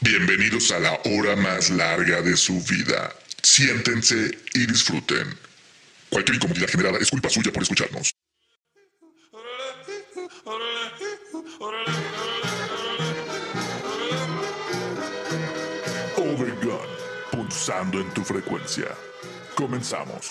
Bienvenidos a la hora más larga de su vida. Siéntense y disfruten. Cualquier incomodidad generada es culpa suya por escucharnos. Overgun, pulsando en tu frecuencia. Comenzamos.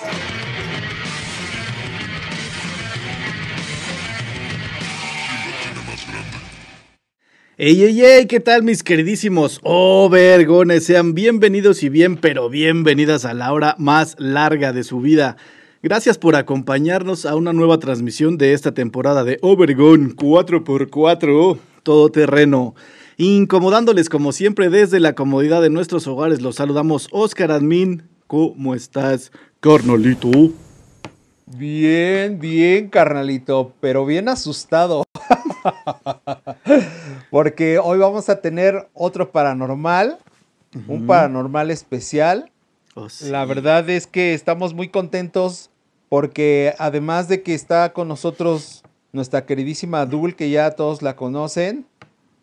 Ey, ey, ey, ¿qué tal mis queridísimos Overgones? Sean bienvenidos y bien, pero bienvenidas a la hora más larga de su vida. Gracias por acompañarnos a una nueva transmisión de esta temporada de Overgon 4x4, todo terreno. Incomodándoles como siempre desde la comodidad de nuestros hogares, los saludamos Oscar Admin. ¿Cómo estás, carnalito? Bien, bien, carnalito, pero bien asustado. Porque hoy vamos a tener otro paranormal, un paranormal especial. Oh, sí. La verdad es que estamos muy contentos porque además de que está con nosotros nuestra queridísima Dul, que ya todos la conocen,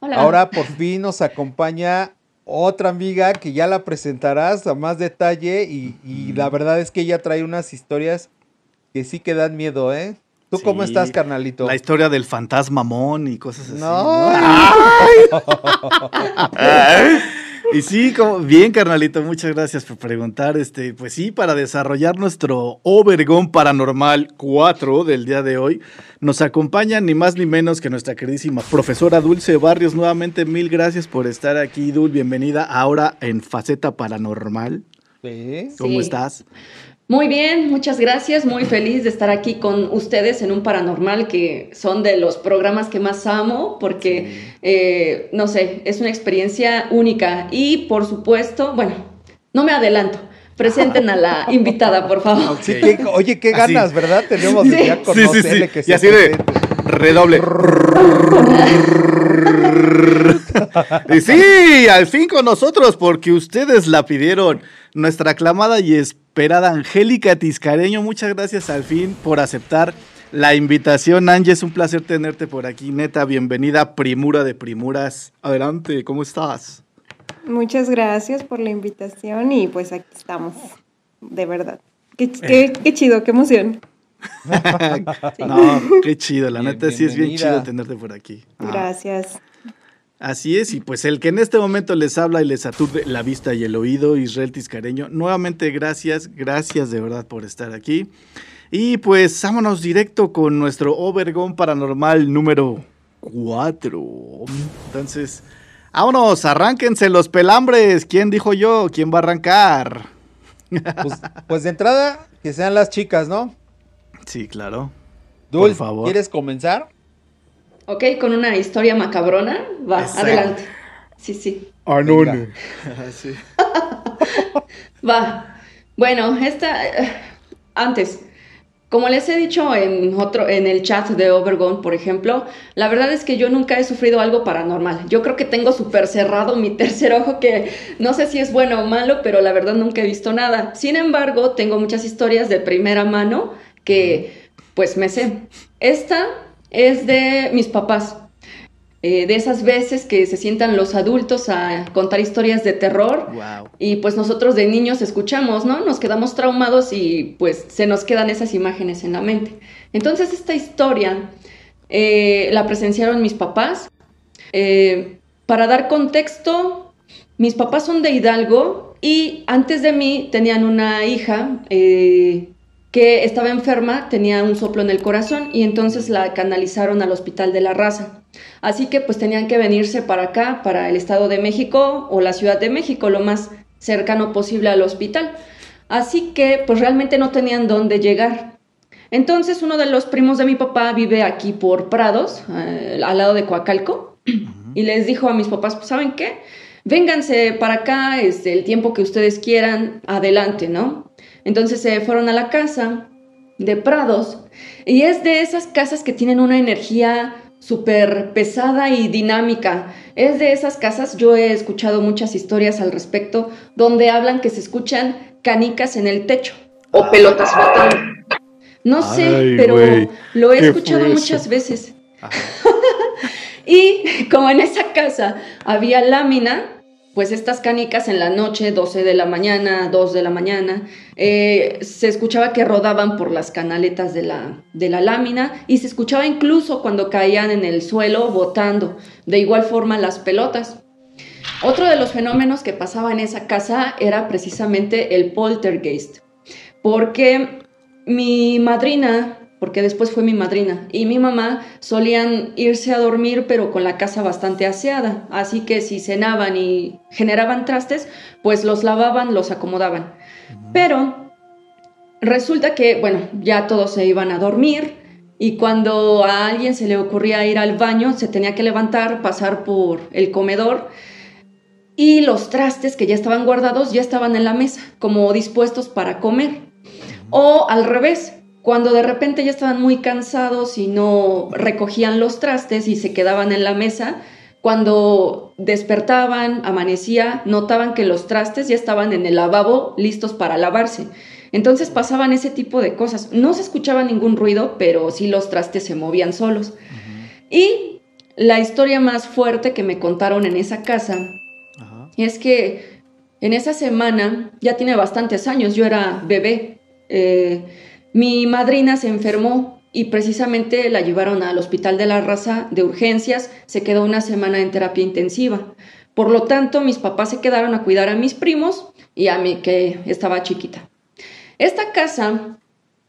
Hola. ahora por fin nos acompaña otra amiga que ya la presentarás a más detalle y, y la verdad es que ella trae unas historias que sí que dan miedo, ¿eh? ¿Tú cómo estás, carnalito? La historia del fantasmamón y cosas así. No. Y sí, como, bien, carnalito, muchas gracias por preguntar. Este, pues sí, para desarrollar nuestro Overgon Paranormal 4 del día de hoy, nos acompaña ni más ni menos que nuestra queridísima profesora Dulce Barrios. Nuevamente, mil gracias por estar aquí, Dul. Bienvenida ahora en Faceta Paranormal. Sí. ¿Cómo Sí. estás? Muy bien, muchas gracias. Muy feliz de estar aquí con ustedes en un paranormal que son de los programas que más amo porque, eh, no sé, es una experiencia única. Y por supuesto, bueno, no me adelanto. Presenten a la invitada, por favor. Sí, que- oye, qué Así. ganas, ¿verdad? Tenemos de Sí. ya Sí, sí, conocerle sí. que Y se así de redoble. y sí, al fin con nosotros, porque ustedes la pidieron. Nuestra aclamada y esperada Angélica Tiscareño, muchas gracias al fin por aceptar la invitación. Angie, es un placer tenerte por aquí. Neta, bienvenida, primura de primuras. Adelante, ¿cómo estás? Muchas gracias por la invitación y pues aquí estamos, de verdad. Qué, qué- qué chido, qué emoción. No, qué chido, la Bien, neta sí es bien chido tenerte por aquí. Ah. Así es, y pues el que en este momento les habla y les aturde la vista y el oído, Israel Tiscareño, nuevamente gracias, gracias de verdad por estar aquí. Y pues vámonos directo con nuestro Overgon Paranormal número 4. Entonces, vámonos, arránquense los pelambres. ¿Quién dijo yo? ¿Quién va a arrancar? Pues, pues de entrada, que sean las chicas, ¿no? Sí, claro. Dul, Por favor. ¿quieres comenzar? Ok, con una historia macabrona. Va, Exacto. adelante. Sí, sí. Sí. Va. Bueno, esta eh, antes, como les he dicho en otro en el chat de Overgone, por ejemplo, la verdad es que yo nunca he sufrido algo paranormal. Yo creo que tengo súper cerrado mi tercer ojo que no sé si es bueno o malo, pero la verdad nunca he visto nada. Sin embargo, tengo muchas historias de primera mano que pues me sé. Esta es de mis papás. Eh, de esas veces que se sientan los adultos a contar historias de terror Wow. y pues nosotros de niños escuchamos, ¿no? Nos quedamos traumados y pues se nos quedan esas imágenes en la mente. Entonces esta historia eh, la presenciaron mis papás. Eh, para dar contexto, mis papás son de Hidalgo y antes de mí tenían una hija eh, que estaba enferma, tenía un soplo en el corazón y entonces la canalizaron al Hospital de la Raza. Así que pues tenían que venirse para acá, para el Estado de México o la Ciudad de México, lo más cercano posible al hospital. Así que pues realmente no tenían dónde llegar. Entonces uno de los primos de mi papá vive aquí por Prados, eh, al lado de Coacalco, y les dijo a mis papás, pues ¿saben qué? Vénganse para acá, este, el tiempo que ustedes quieran, adelante, ¿no? Entonces se fueron a la casa de Prados y es de esas casas que tienen una energía súper pesada y dinámica. Es de esas casas, yo he escuchado muchas historias al respecto, donde hablan que se escuchan canicas en el techo o pelotas flotando. No sé, Ay, pero lo he ¿qué escuchado eso? muchas veces. Y como en esa casa había lámina, pues estas canicas en la noche, 12 de la mañana, 2 de la mañana, eh, se escuchaba que rodaban por las canaletas de la, de la lámina y se escuchaba incluso cuando caían en el suelo botando. De igual forma las pelotas. Otro de los fenómenos que pasaba en esa casa era precisamente el poltergeist, porque mi madrina porque después fue mi madrina y mi mamá solían irse a dormir pero con la casa bastante aseada, así que si cenaban y generaban trastes, pues los lavaban, los acomodaban. Pero resulta que, bueno, ya todos se iban a dormir y cuando a alguien se le ocurría ir al baño, se tenía que levantar, pasar por el comedor y los trastes que ya estaban guardados ya estaban en la mesa, como dispuestos para comer. O al revés, cuando de repente ya estaban muy cansados y no recogían los trastes y se quedaban en la mesa, cuando despertaban, amanecía, notaban que los trastes ya estaban en el lavabo listos para lavarse. Entonces pasaban ese tipo de cosas. No se escuchaba ningún ruido, pero sí los trastes se movían solos. Y la historia más fuerte que me contaron en esa casa es que en esa semana, ya tiene bastantes años, yo era bebé. Eh, mi madrina se enfermó y precisamente la llevaron al Hospital de la Raza de urgencias, se quedó una semana en terapia intensiva. Por lo tanto, mis papás se quedaron a cuidar a mis primos y a mí que estaba chiquita. Esta casa,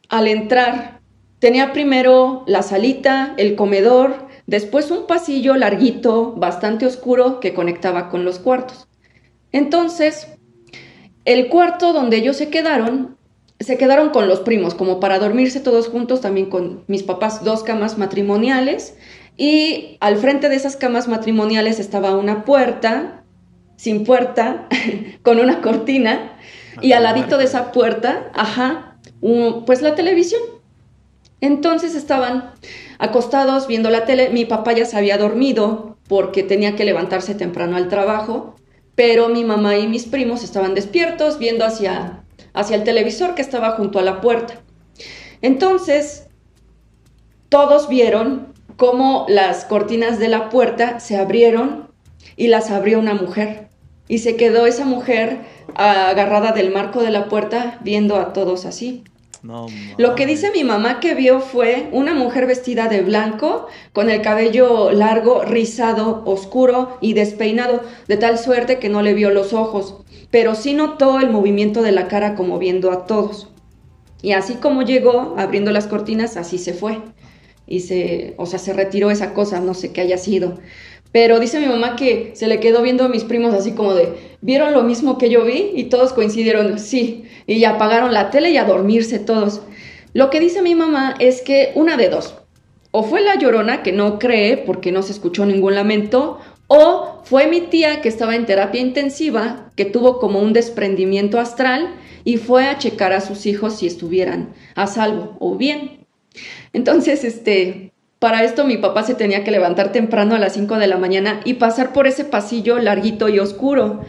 al entrar, tenía primero la salita, el comedor, después un pasillo larguito, bastante oscuro, que conectaba con los cuartos. Entonces, el cuarto donde ellos se quedaron se quedaron con los primos, como para dormirse todos juntos, también con mis papás, dos camas matrimoniales. Y al frente de esas camas matrimoniales estaba una puerta, sin puerta, con una cortina. Ah, y al ladito de esa puerta, ajá, pues la televisión. Entonces estaban acostados viendo la tele. Mi papá ya se había dormido porque tenía que levantarse temprano al trabajo, pero mi mamá y mis primos estaban despiertos viendo hacia hacia el televisor que estaba junto a la puerta. Entonces, todos vieron cómo las cortinas de la puerta se abrieron y las abrió una mujer. Y se quedó esa mujer agarrada del marco de la puerta viendo a todos así. Lo que dice mi mamá que vio fue una mujer vestida de blanco, con el cabello largo, rizado, oscuro y despeinado, de tal suerte que no le vio los ojos pero sí notó el movimiento de la cara como viendo a todos. Y así como llegó, abriendo las cortinas, así se fue. Y se, o sea, se retiró esa cosa, no sé qué haya sido. Pero dice mi mamá que se le quedó viendo a mis primos así como de, ¿vieron lo mismo que yo vi? Y todos coincidieron, sí. Y apagaron la tele y a dormirse todos. Lo que dice mi mamá es que una de dos. O fue la llorona que no cree porque no se escuchó ningún lamento, o fue mi tía que estaba en terapia intensiva, que tuvo como un desprendimiento astral y fue a checar a sus hijos si estuvieran a salvo o bien. Entonces, este, para esto mi papá se tenía que levantar temprano a las 5 de la mañana y pasar por ese pasillo larguito y oscuro.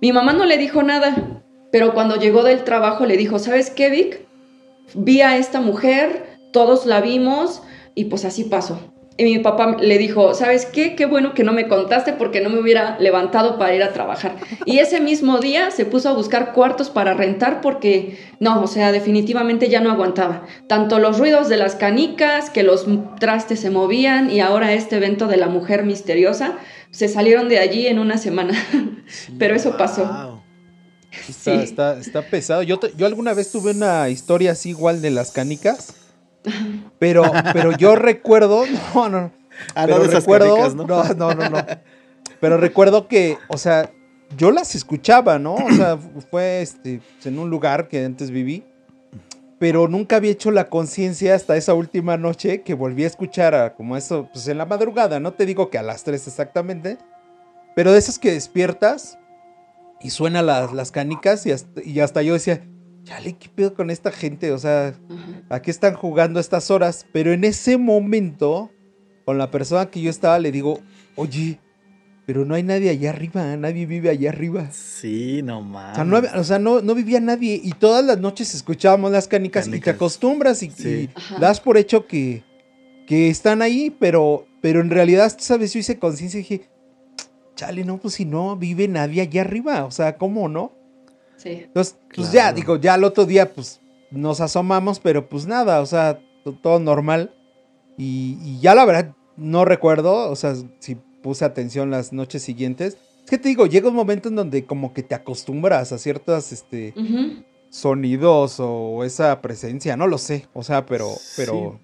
Mi mamá no le dijo nada, pero cuando llegó del trabajo le dijo, ¿sabes qué, Vic? Vi a esta mujer, todos la vimos y pues así pasó. Y mi papá le dijo, ¿sabes qué? Qué bueno que no me contaste porque no me hubiera levantado para ir a trabajar. Y ese mismo día se puso a buscar cuartos para rentar porque, no, o sea, definitivamente ya no aguantaba. Tanto los ruidos de las canicas, que los trastes se movían y ahora este evento de la mujer misteriosa, se salieron de allí en una semana. Pero eso pasó. Está, está, está, pesado. Yo, yo alguna vez tuve una historia así igual de las canicas pero, pero yo recuerdo, no, no, ah, pero recuerdo, ¿no? ¿no? no, no, no, Pero recuerdo que, o sea, yo las escuchaba, ¿no? O sea, fue este, en un lugar que antes viví, pero nunca había hecho la conciencia hasta esa última noche que volví a escuchar a, como eso, pues en la madrugada, no te digo que a las 3 exactamente, pero de esas que despiertas y suenan las, las canicas y hasta, y hasta yo decía, chale, ¿qué pedo con esta gente? O sea, ¿a qué están jugando estas horas? Pero en ese momento, con la persona que yo estaba, le digo, oye, pero no hay nadie allá arriba, nadie vive allá arriba. Sí, no mames. O sea, no, no, vivía nadie y todas las noches escuchábamos las canicas, y te acostumbras y, das por hecho que, que están ahí, pero, pero en realidad, ¿sabes? Yo hice conciencia y dije, chale, no, pues si no vive nadie allá arriba, o sea, ¿cómo no? Sí. Entonces, pues ya, digo, ya el otro día, pues nos asomamos, pero pues nada, o sea, to- todo normal. Y, y ya la verdad, no recuerdo, o sea, si puse atención las noches siguientes. Es que te digo, llega un momento en donde como que te acostumbras a ciertos este, sonidos o esa presencia, no lo sé, o sea, pero, pero Sí,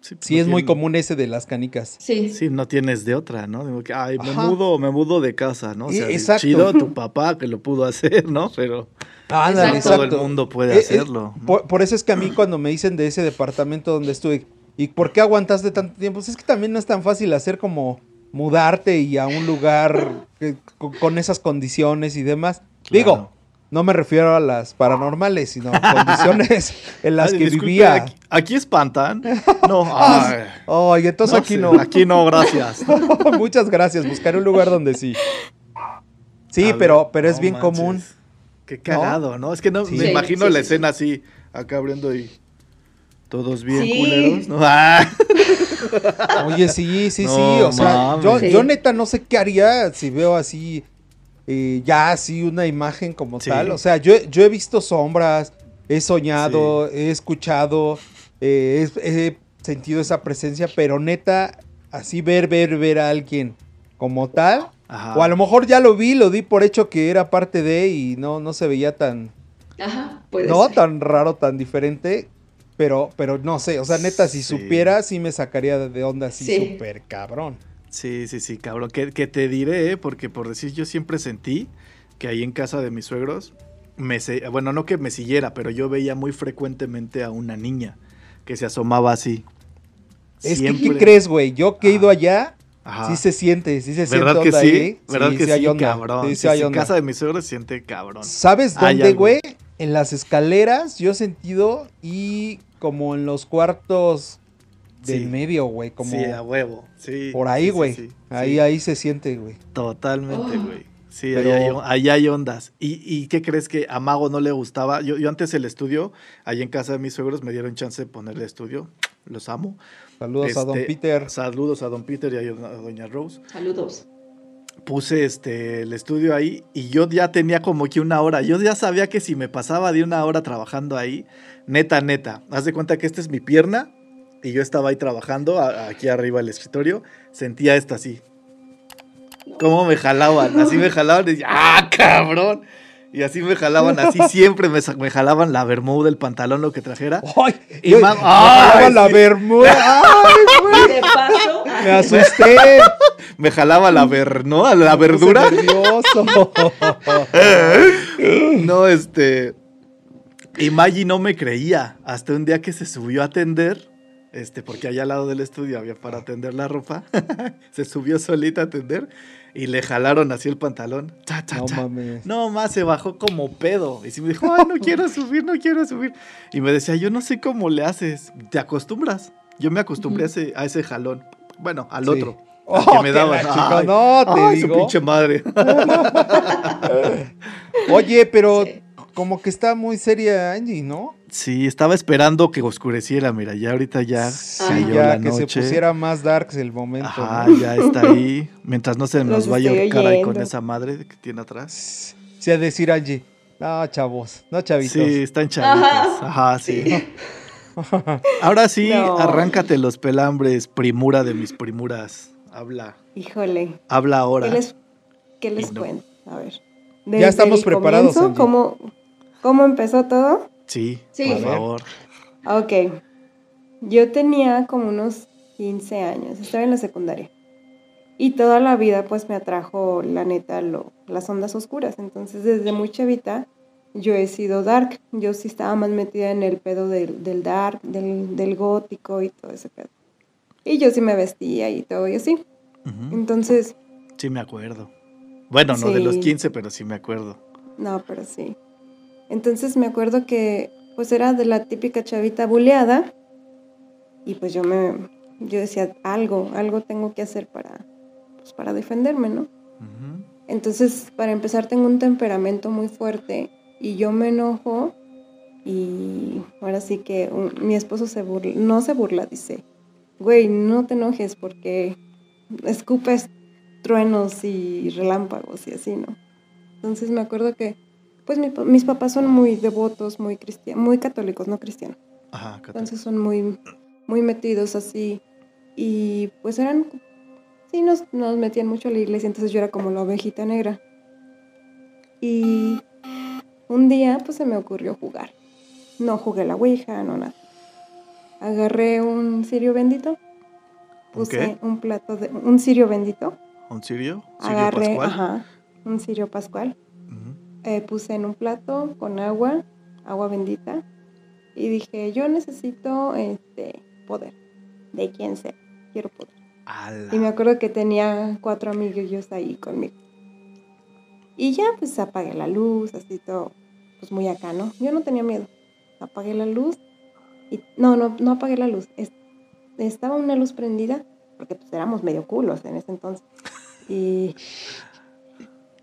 pues, sí, no es muy común ese de las canicas. Sí. Sí, no tienes de otra, ¿no? Digo que, ay, me Ajá. mudo, me mudo de casa, ¿no? O Eh, sea, exacto. chido tu papá que lo pudo hacer, ¿no? Pero Ándale, Exacto. todo el mundo puede Eh, eh, hacerlo. ¿no? Por, por eso es que a mí cuando me dicen de ese departamento donde estuve, ¿y por qué aguantaste tanto tiempo? Pues es que también no es tan fácil hacer como mudarte y a un lugar que- con, con esas condiciones y demás. Digo. No me refiero a las paranormales, sino condiciones en las Ay, que disculpe, vivía. Aquí, aquí espantan. No, ay, Ay, entonces no aquí sé, no. Aquí no, gracias. Muchas gracias, buscaré un lugar donde sí. Sí, A ver, pero, pero es no bien manches. común. Qué cagado, ¿no? Es que no Sí. me imagino sí, la sí, escena así, acá abriendo y todos bien Sí. culeros, ¿no? Ah, Oye, sí, sí, sí. O sea, yo, Sí. yo neta no sé qué haría si veo así, eh, ya así una imagen como Sí. tal. O sea, yo, yo he visto sombras, he soñado, he escuchado, eh, he, he sentido esa presencia, pero neta, así ver, ver, ver a alguien como tal. Ajá. O a lo mejor ya lo vi, lo di por hecho que era parte de y no, no se veía tan, Ajá, puede no ser. tan raro, tan diferente. Pero, pero no sé, o sea, neta, si Sí. supiera, sí me sacaría de onda así Sí. súper cabrón. Sí, sí, sí, cabrón. Que, que te diré, ¿eh? porque por decir, yo siempre sentí que ahí en casa de mis suegros, me bueno, no que me siguiera, pero yo veía muy frecuentemente a una niña que se asomaba así. Es que, ¿qué crees, güey? Yo que he ido allá, Ajá. sí se siente, sí se siente ¿Verdad que onda sí? ahí. ¿Verdad que sí, hay onda, cabrón? sí, Sí, sí hay sí, onda. casa de mis suegros se siente cabrón. ¿Sabes dónde, güey? En las escaleras yo he sentido y como en los cuartos del Sí. medio, güey, como Sí, a huevo. Sí. por ahí, sí, güey. sí, ahí, sí. ahí se siente, güey. Totalmente, Oh. güey. Sí, Pero- ahí, hay, ahí hay ondas. ¿Y, ¿Y qué crees que a Mago no le gustaba? Yo, yo antes el estudio, ahí en casa de mis suegros, me dieron chance de ponerle estudio. Los amo. Saludos a Don Este, Peter. Saludos a Don Peter y a a Doña Rose. Saludos. Puse este, el estudio ahí y yo ya tenía como que una hora. Yo ya sabía que si me pasaba de una hora trabajando ahí, neta, neta. Haz de cuenta que esta es mi pierna y yo estaba ahí trabajando, a- aquí arriba del escritorio. Sentía esto así. ¿Cómo me jalaban? Así me jalaban y decía, ¡ah, cabrón! Y así me jalaban, así siempre me, me jalaban la bermuda, el pantalón, lo que trajera. ¡Ay! Y me ¡Ay, jalaba la bermuda. ¡Ay, güey! De paso, Me asusté. Me jalaba la ver, ¿no? La verdura. nervioso. No, este. Y Maggie no me creía. Hasta un día que se subió a atender. Este, porque allá al lado del estudio había para atender la ropa. se subió solita a atender. Y le jalaron así el pantalón. Cha, cha, No cha. mames. No más se bajó como pedo. Y sí me dijo, ay, no quiero subir, no quiero subir. Y me decía, yo no sé cómo le haces. ¿Te acostumbras? Yo me acostumbré a, ese, a ese jalón. Bueno, al Sí. otro. Oh, que me que daban. Ay, no, te ay, su digo. pinche madre. Oye, pero Sí. Como que está muy seria Angie, ¿no? Sí, estaba esperando que oscureciera, mira, ya ahorita ya Sí, cayó ya la que noche. se pusiera más darks el momento. Ajá, ¿no? ya está ahí. Mientras no se nos Los vaya a con esa madre que tiene atrás. Sí, a decir Angie. No, chavos, no chavitos. Sí, están chavitos. Ajá. Ajá, sí. Ahora sí, No. arráncate los pelambres, primura de mis primuras. Habla, Híjole. habla ahora. ¿Qué les, qué les Y no. cuento? A ver. Ya estamos el preparados, comienzo. ¿cómo, ¿Cómo empezó todo? Sí, Sí. por favor. Ok. Yo tenía como unos 15 años, estaba en la secundaria. Y toda la vida pues me atrajo, la neta, lo, las ondas oscuras. Entonces desde muy chavita yo he sido dark. Yo sí estaba más metida en el pedo del, del dark, del, del gótico y todo ese pedo. Y yo sí me vestía y todo y así. Entonces, Sí, me acuerdo. Bueno, no de los Sí. 15, pero sí me acuerdo. no, pero sí. Entonces me acuerdo que pues era de la típica chavita buleada. Y pues yo me, yo decía, algo, algo tengo que hacer para, pues, para defenderme, ¿no? Entonces, para empezar, tengo un temperamento muy fuerte y yo me enojo y ahora sí que un- mi esposo se burla, no se burla, dice, güey, no te enojes porque escupes truenos y relámpagos y así, ¿no? Entonces me acuerdo que, pues mi mis papás son muy devotos, muy cristianos, muy católicos, no cristianos. Ajá, católico. Entonces son muy, muy metidos así. Y pues eran, sí, nos, nos metían mucho a la iglesia, entonces yo era como la ovejita negra. Y un día pues se me ocurrió jugar. No jugué la Ouija, no nada. Agarré un cirio bendito, ¿Un puse un plato de, un cirio bendito, ¿Un sirio? ¿Sirio agarré, pascual? ajá, un cirio pascual. Eh, puse en un plato con agua, agua bendita, y dije, yo necesito este poder, de quien sea, quiero poder. Ala. Y me acuerdo que tenía cuatro amiguillos ahí conmigo. Y ya pues apagué la luz, así todo, pues muy acá, ¿no? Yo no tenía miedo. Apagué la luz y no, no, no apagué la luz. Es- estaba una luz prendida, porque pues éramos medio culos en ese entonces. Y,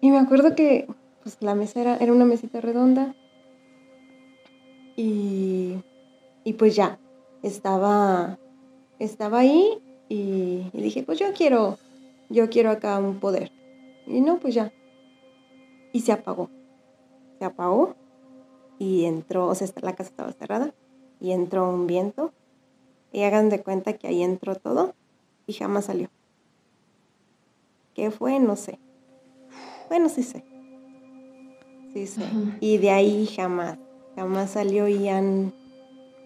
y me acuerdo que pues la mesa era, una mesita redonda. Y, y pues ya, estaba, estaba ahí y, y dije, pues yo quiero, yo quiero acá un poder. Y no, pues ya. Y se apagó. Se apagó y entró, o sea, la casa estaba cerrada y entró un viento. Y hagan de cuenta que ahí entró todo y jamás salió. ¿Qué fue? No sé. Bueno, sí sé. Ajá. Y de ahí jamás, jamás salió y han,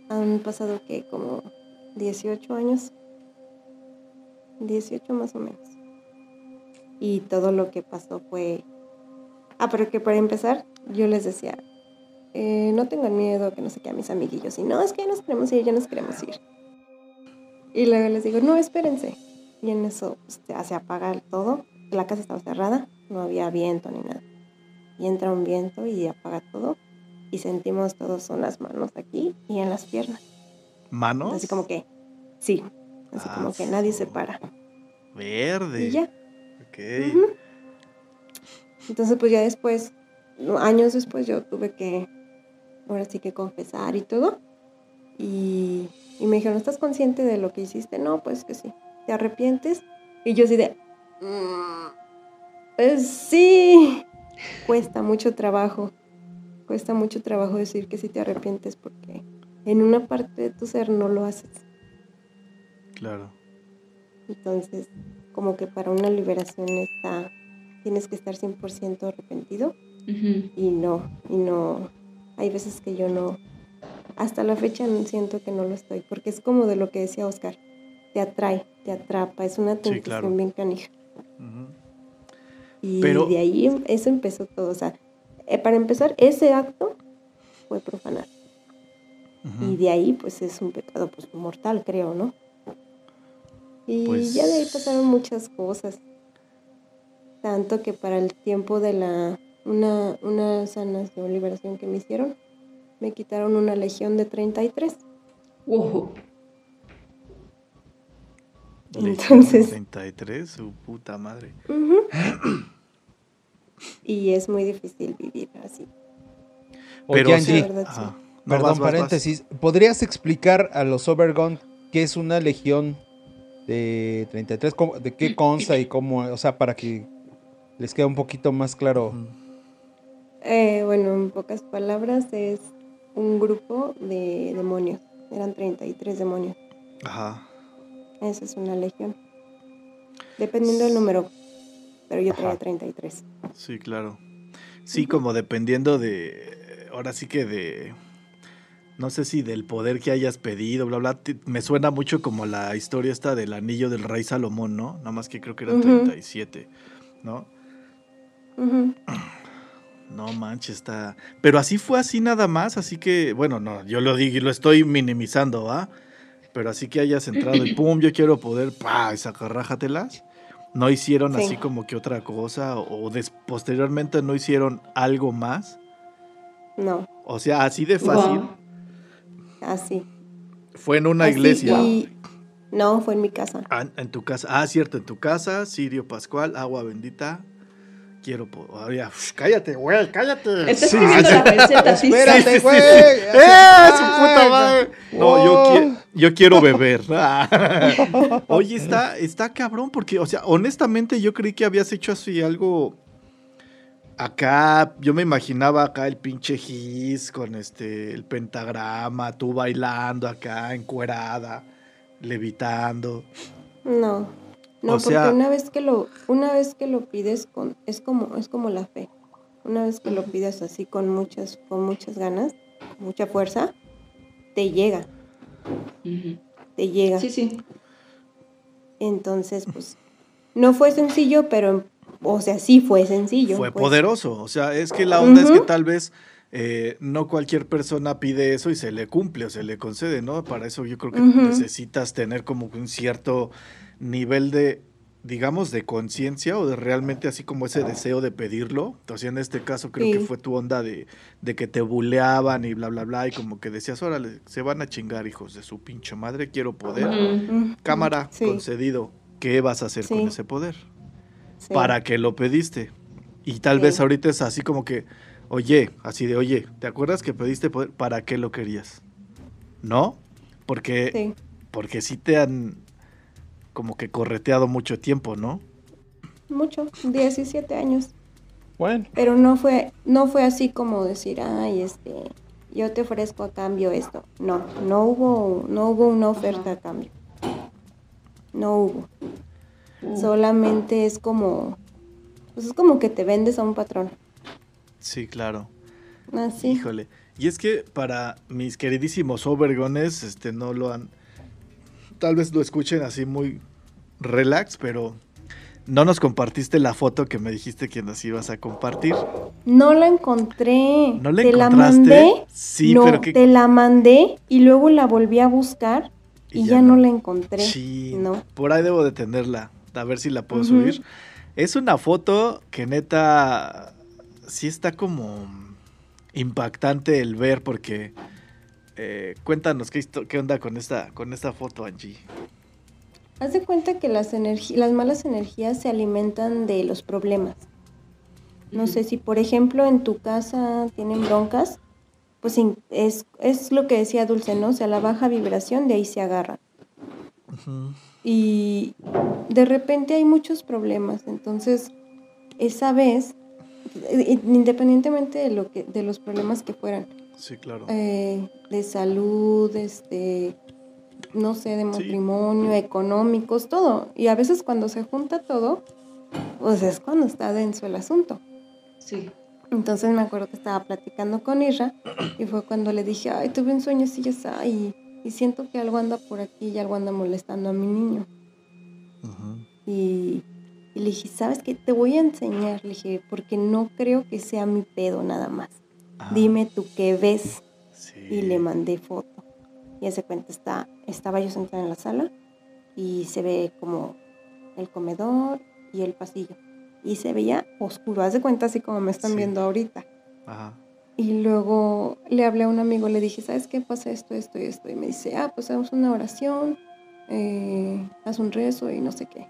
han pasado que como 18 años. 18 más o menos. Y todo lo que pasó fue... Ah, pero que para empezar, yo les decía, eh, no tengan miedo, que no sé qué a mis amiguillos. Y no, es que ya nos queremos ir, ya nos queremos ir. Y luego les digo, no, espérense. Y en eso pues, ya se apaga todo. La casa estaba cerrada, no había viento ni nada. Y entra un viento y apaga todo. Y sentimos todos en las manos aquí y en las piernas. ¿Manos? Así como que, sí, así Ah, como que nadie se para. Verde. Y ya. Ok. Entonces, pues ya después, años después, yo tuve que, ahora sí que confesar y todo. Y, y me dijeron, ¿estás consciente de lo que hiciste? No, pues que sí. ¿Te arrepientes? Y yo así de, "Mm, pues sí. Cuesta mucho trabajo. Cuesta mucho trabajo decir que sí te arrepientes porque en una parte de tu ser no lo haces. Claro. Entonces, como que para una liberación está, tienes que estar 100% arrepentido y no, y no, hay veces que yo no, hasta la fecha no siento que no lo estoy, porque es como de lo que decía Oscar, te atrae, te atrapa, es una tentación claro. bien canija. Y Pero- de ahí em- eso empezó todo, o sea, eh, para empezar, ese acto fue profanar. Y de ahí, pues es un pecado pues, mortal, creo, ¿no? Y Pues- ya de ahí pasaron muchas cosas. Tanto que para el tiempo de la. Una, una sanación, liberación que me hicieron, me quitaron una legión de 33. Wow. Entonces- 33, su puta madre. Y es muy difícil vivir así. Oye, Pero Angie, sí. La verdad, sí. No, Perdón, vas, vas, vas. paréntesis. ¿Podrías explicar a los Overgone qué es una legión de 33? ¿Cómo- ¿De qué consta y cómo? O sea, para que les quede un poquito más claro. Eh, bueno, en pocas palabras, es un grupo de demonios. Eran 33 demonios. Ajá. Esa es una legión. Dependiendo del número. Pero yo traía Ajá. 33. Sí, claro. Sí, como dependiendo de. Ahora sí que de. No sé si del poder que hayas pedido, bla, bla. Me suena mucho como la historia esta del anillo del rey Salomón, ¿no? Nada más que creo que eran Ujú. 37, ¿no? No manches, está. Pero así fue así nada más, así que, bueno, no, yo lo digo y lo estoy minimizando, ¿va? Pero así que hayas entrado y pum, yo quiero poder, pa, y sacarrájatelas. No hicieron Sí. así como que otra cosa, o des- posteriormente no hicieron algo más. No, O sea, así de fácil. Wow. así. Fue en una Así, iglesia. y- No, fue en mi casa. Ah, en tu casa. Ah, cierto, en tu casa, Sirio Pascual, agua bendita. Quiero. po- ah, ya, uf, cállate, güey, cállate. Está Sí, escribiendo sí. la receta, sí. Espérate, sí, sí. güey. ¡Eh, su puta madre! No, yo Wow. quiero. Yo quiero beber. Oye, está, está cabrón, porque, o sea, honestamente yo creí que habías hecho así algo. Acá, yo me imaginaba acá el pinche gis con este, el pentagrama, tú bailando acá, encuerada, levitando. No, no, O porque sea- una vez que lo, una vez que lo pides con, es como, es como la fe. Una vez que lo pides así con muchas, con muchas ganas, mucha fuerza, te llega, te llega. Sí, sí. Entonces, pues, no fue sencillo, pero, o sea, sí fue sencillo. Fue pues. poderoso. O sea, es que la onda es que tal vez eh, no cualquier persona pide eso y se le cumple o se le concede, ¿no? Para eso yo creo que necesitas tener como un cierto nivel de, digamos, de conciencia o de realmente así como ese deseo de pedirlo. Entonces, en este caso creo que fue tu onda de, de que te buleaban y bla, bla, bla, y como que decías, órale, se van a chingar, hijos de su pinche madre, quiero poder. Cámara, Sí, concedido. ¿Qué vas a hacer con ese poder? para que lo pediste. Y tal vez ahorita es así como que, oye, así de, oye, ¿te acuerdas que pediste poder? ¿Para qué lo querías? ¿No? Porque, Sí. porque sí te han como que correteado mucho tiempo, ¿no? Mucho, 17 años. Bueno, Pero no fue, no fue así como decir, ay, este, yo te ofrezco a cambio esto. No, no hubo, no hubo una oferta a cambio. No hubo. Solamente es como, pues es como que te vendes a un patrón. Sí, claro. Así. Híjole. Y es que para mis queridísimos overgones, este, no lo han, tal vez lo escuchen así muy relax, pero no nos compartiste la foto que me dijiste que nos ibas a compartir. No la encontré. ¿No la te la encontraste? mandé. Sí, no, pero que- te la mandé y luego la volví a buscar y, ya, no. la encontré. Chin, No. Por ahí debo de tenerla. A ver si la puedo subir. Es una foto que neta sí está como impactante el ver porque eh, cuéntanos qué, onda con esta, con esta foto, Angie. Haz de cuenta que las, las malas energías se alimentan de los problemas. No sé si, por ejemplo, en tu casa tienen broncas, pues es, es lo que decía Dulce, ¿no? O sea, la baja vibración de ahí se agarra. Y de repente hay muchos problemas. Entonces, esa vez, independientemente de, lo que, de los problemas que fueran, Sí, claro. eh, de salud, este, no sé, de matrimonio, económicos, todo. Y a veces cuando se junta todo, pues es cuando está denso el asunto. Sí. Entonces me acuerdo que estaba platicando con Isra y fue cuando le dije, ay, tuve un sueño así, ya está, y, y siento que algo anda por aquí y algo anda molestando a mi niño. Ujú. Y, y le dije, ¿sabes qué? Te voy a enseñar, le dije, porque no creo que sea mi pedo nada más. Ah, Dime tú qué ves sí. y le mandé foto. Y hace cuenta, está, estaba yo sentada en la sala y se ve como el comedor y el pasillo. Y se veía oscuro, haz de cuenta así como me están Sí. viendo ahorita. Ajá. Y luego le hablé a un amigo, le dije, ¿sabes qué pasa esto, esto y esto? Y me dice, ah, pues hagamos una oración, eh, haz un rezo y no sé qué.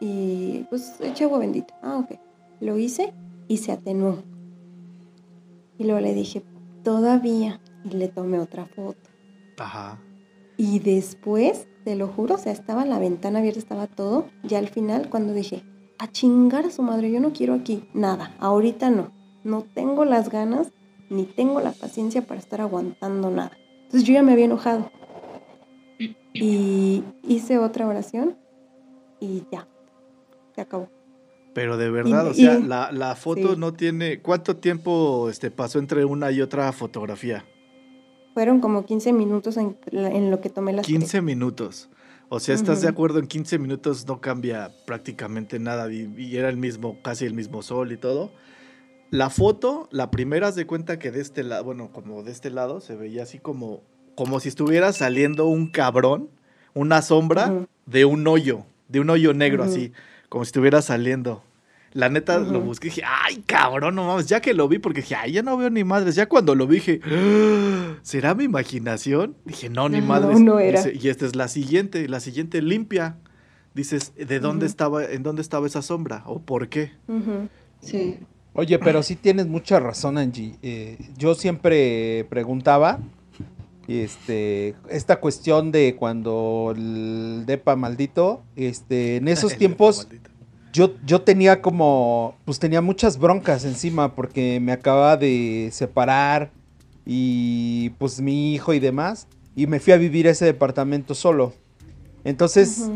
Y pues echa agua bendita. Ah, ok. Lo hice y se atenuó. Y luego le dije, todavía. Y le tomé otra foto. Ajá. Y después, te lo juro, o sea, estaba la ventana abierta, estaba todo. Ya al final, cuando dije, a chingar a su madre, yo no quiero aquí nada, ahorita no. No tengo las ganas ni tengo la paciencia para estar aguantando nada. Entonces yo ya me había enojado. Y hice otra oración y ya, se acabó. Pero de verdad, o y- sea, la, la foto sí. no tiene... ¿Cuánto tiempo este, pasó entre una y otra fotografía? Fueron como 15 minutos en, en lo que tomé las 15 minutos. O sea, ¿estás de acuerdo? En 15 minutos no cambia prácticamente nada y, y era el mismo, casi el mismo sol y todo. La foto, la primera, haz de cuenta que de este lado, bueno, como de este lado, se veía así como, como si estuviera saliendo un cabrón, una sombra de un hoyo, de un hoyo negro así, como si estuviera saliendo. La neta lo busqué y dije, ay, cabrón, no mames, ya que lo vi, porque dije, ay, ya no veo ni madres. Ya cuando lo vi dije, "Ah, ¿será mi imaginación? Dije, no, ni No, madres. no era. Dice, y esta es la siguiente, la siguiente limpia. Dices, ¿de dónde estaba, en dónde estaba esa sombra? ¿O por qué? Sí. Oye, pero sí tienes mucha razón, Angie. Eh, yo siempre preguntaba este, esta cuestión de cuando el depa maldito, este, en esos tiempos yo, yo tenía como, pues tenía muchas broncas encima porque me acababa de separar y pues mi hijo y demás, y me fui a vivir a ese departamento solo. Entonces,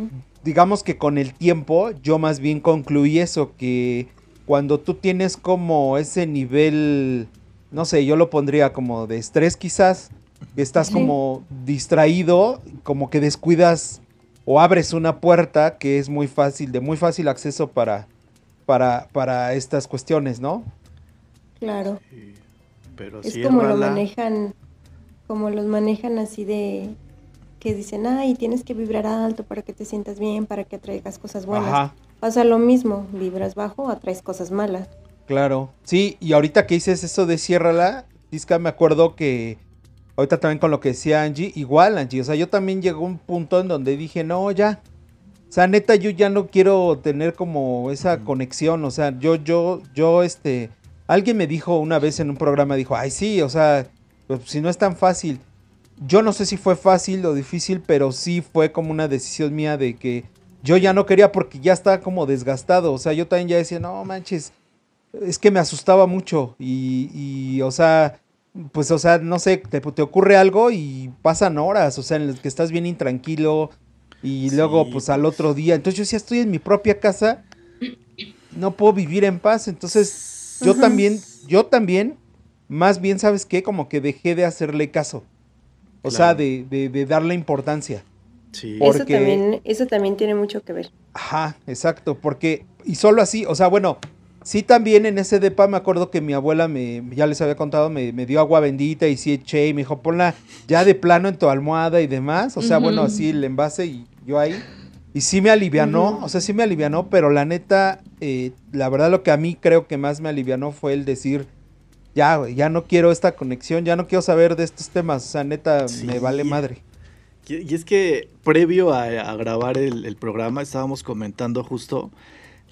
digamos que con el tiempo yo más bien concluí eso, que cuando tú tienes como ese nivel, no sé, yo lo pondría como de estrés quizás, estás Sí. como distraído, como que descuidas o abres una puerta que es muy fácil, de muy fácil acceso para, para, para estas cuestiones, ¿no? Claro. Sí, Pero Es sí, como lo manejan, como los manejan así de que dicen, ay, tienes que vibrar alto para que te sientas bien, para que atraigas cosas buenas. Ajá. Pasa lo mismo, vibras bajo, atraes cosas malas. Claro. Sí, y ahorita que dices eso de ciérrala, Tisca, me acuerdo que ahorita también con lo que decía Angie, igual Angie, o sea, yo también llegó un punto en donde dije, no, ya. O sea, neta, yo ya no quiero tener como esa conexión, o sea, yo, yo, yo, este, alguien me dijo una vez en un programa, dijo, ay, sí, o sea, pues si no es tan fácil. Yo no sé si fue fácil o difícil, pero sí fue como una decisión mía de que yo ya no quería porque ya estaba como desgastado, o sea, yo también ya decía, no manches, es que me asustaba mucho y, y, o sea, pues, o sea, no sé, te, te ocurre algo y pasan horas, o sea, en las que estás bien intranquilo y Sí, luego, pues, al pues. otro día. Entonces, yo sí estoy en mi propia casa, no puedo vivir en paz. Entonces, yo también, yo también, más bien, ¿sabes qué? Como que dejé de hacerle caso. O sea, de, de, de darle importancia. Sí, Eso también, eso también tiene mucho que ver. Ajá, exacto, porque, y solo así, o sea, bueno, sí también en ese depa me acuerdo que mi abuela me, ya les había contado, me, me dio agua bendita y sí eché y me dijo, ponla ya de plano en tu almohada y demás, o sea, bueno, así el envase y yo ahí, y sí me alivianó, o sea, sí me alivianó, pero la neta, eh, la verdad lo que a mí creo que más me alivianó fue el decir, ya, ya no quiero esta conexión, ya no quiero saber de estos temas, o sea, neta, Sí. me vale madre. Y y es que previo a, a grabar el, el programa estábamos comentando justo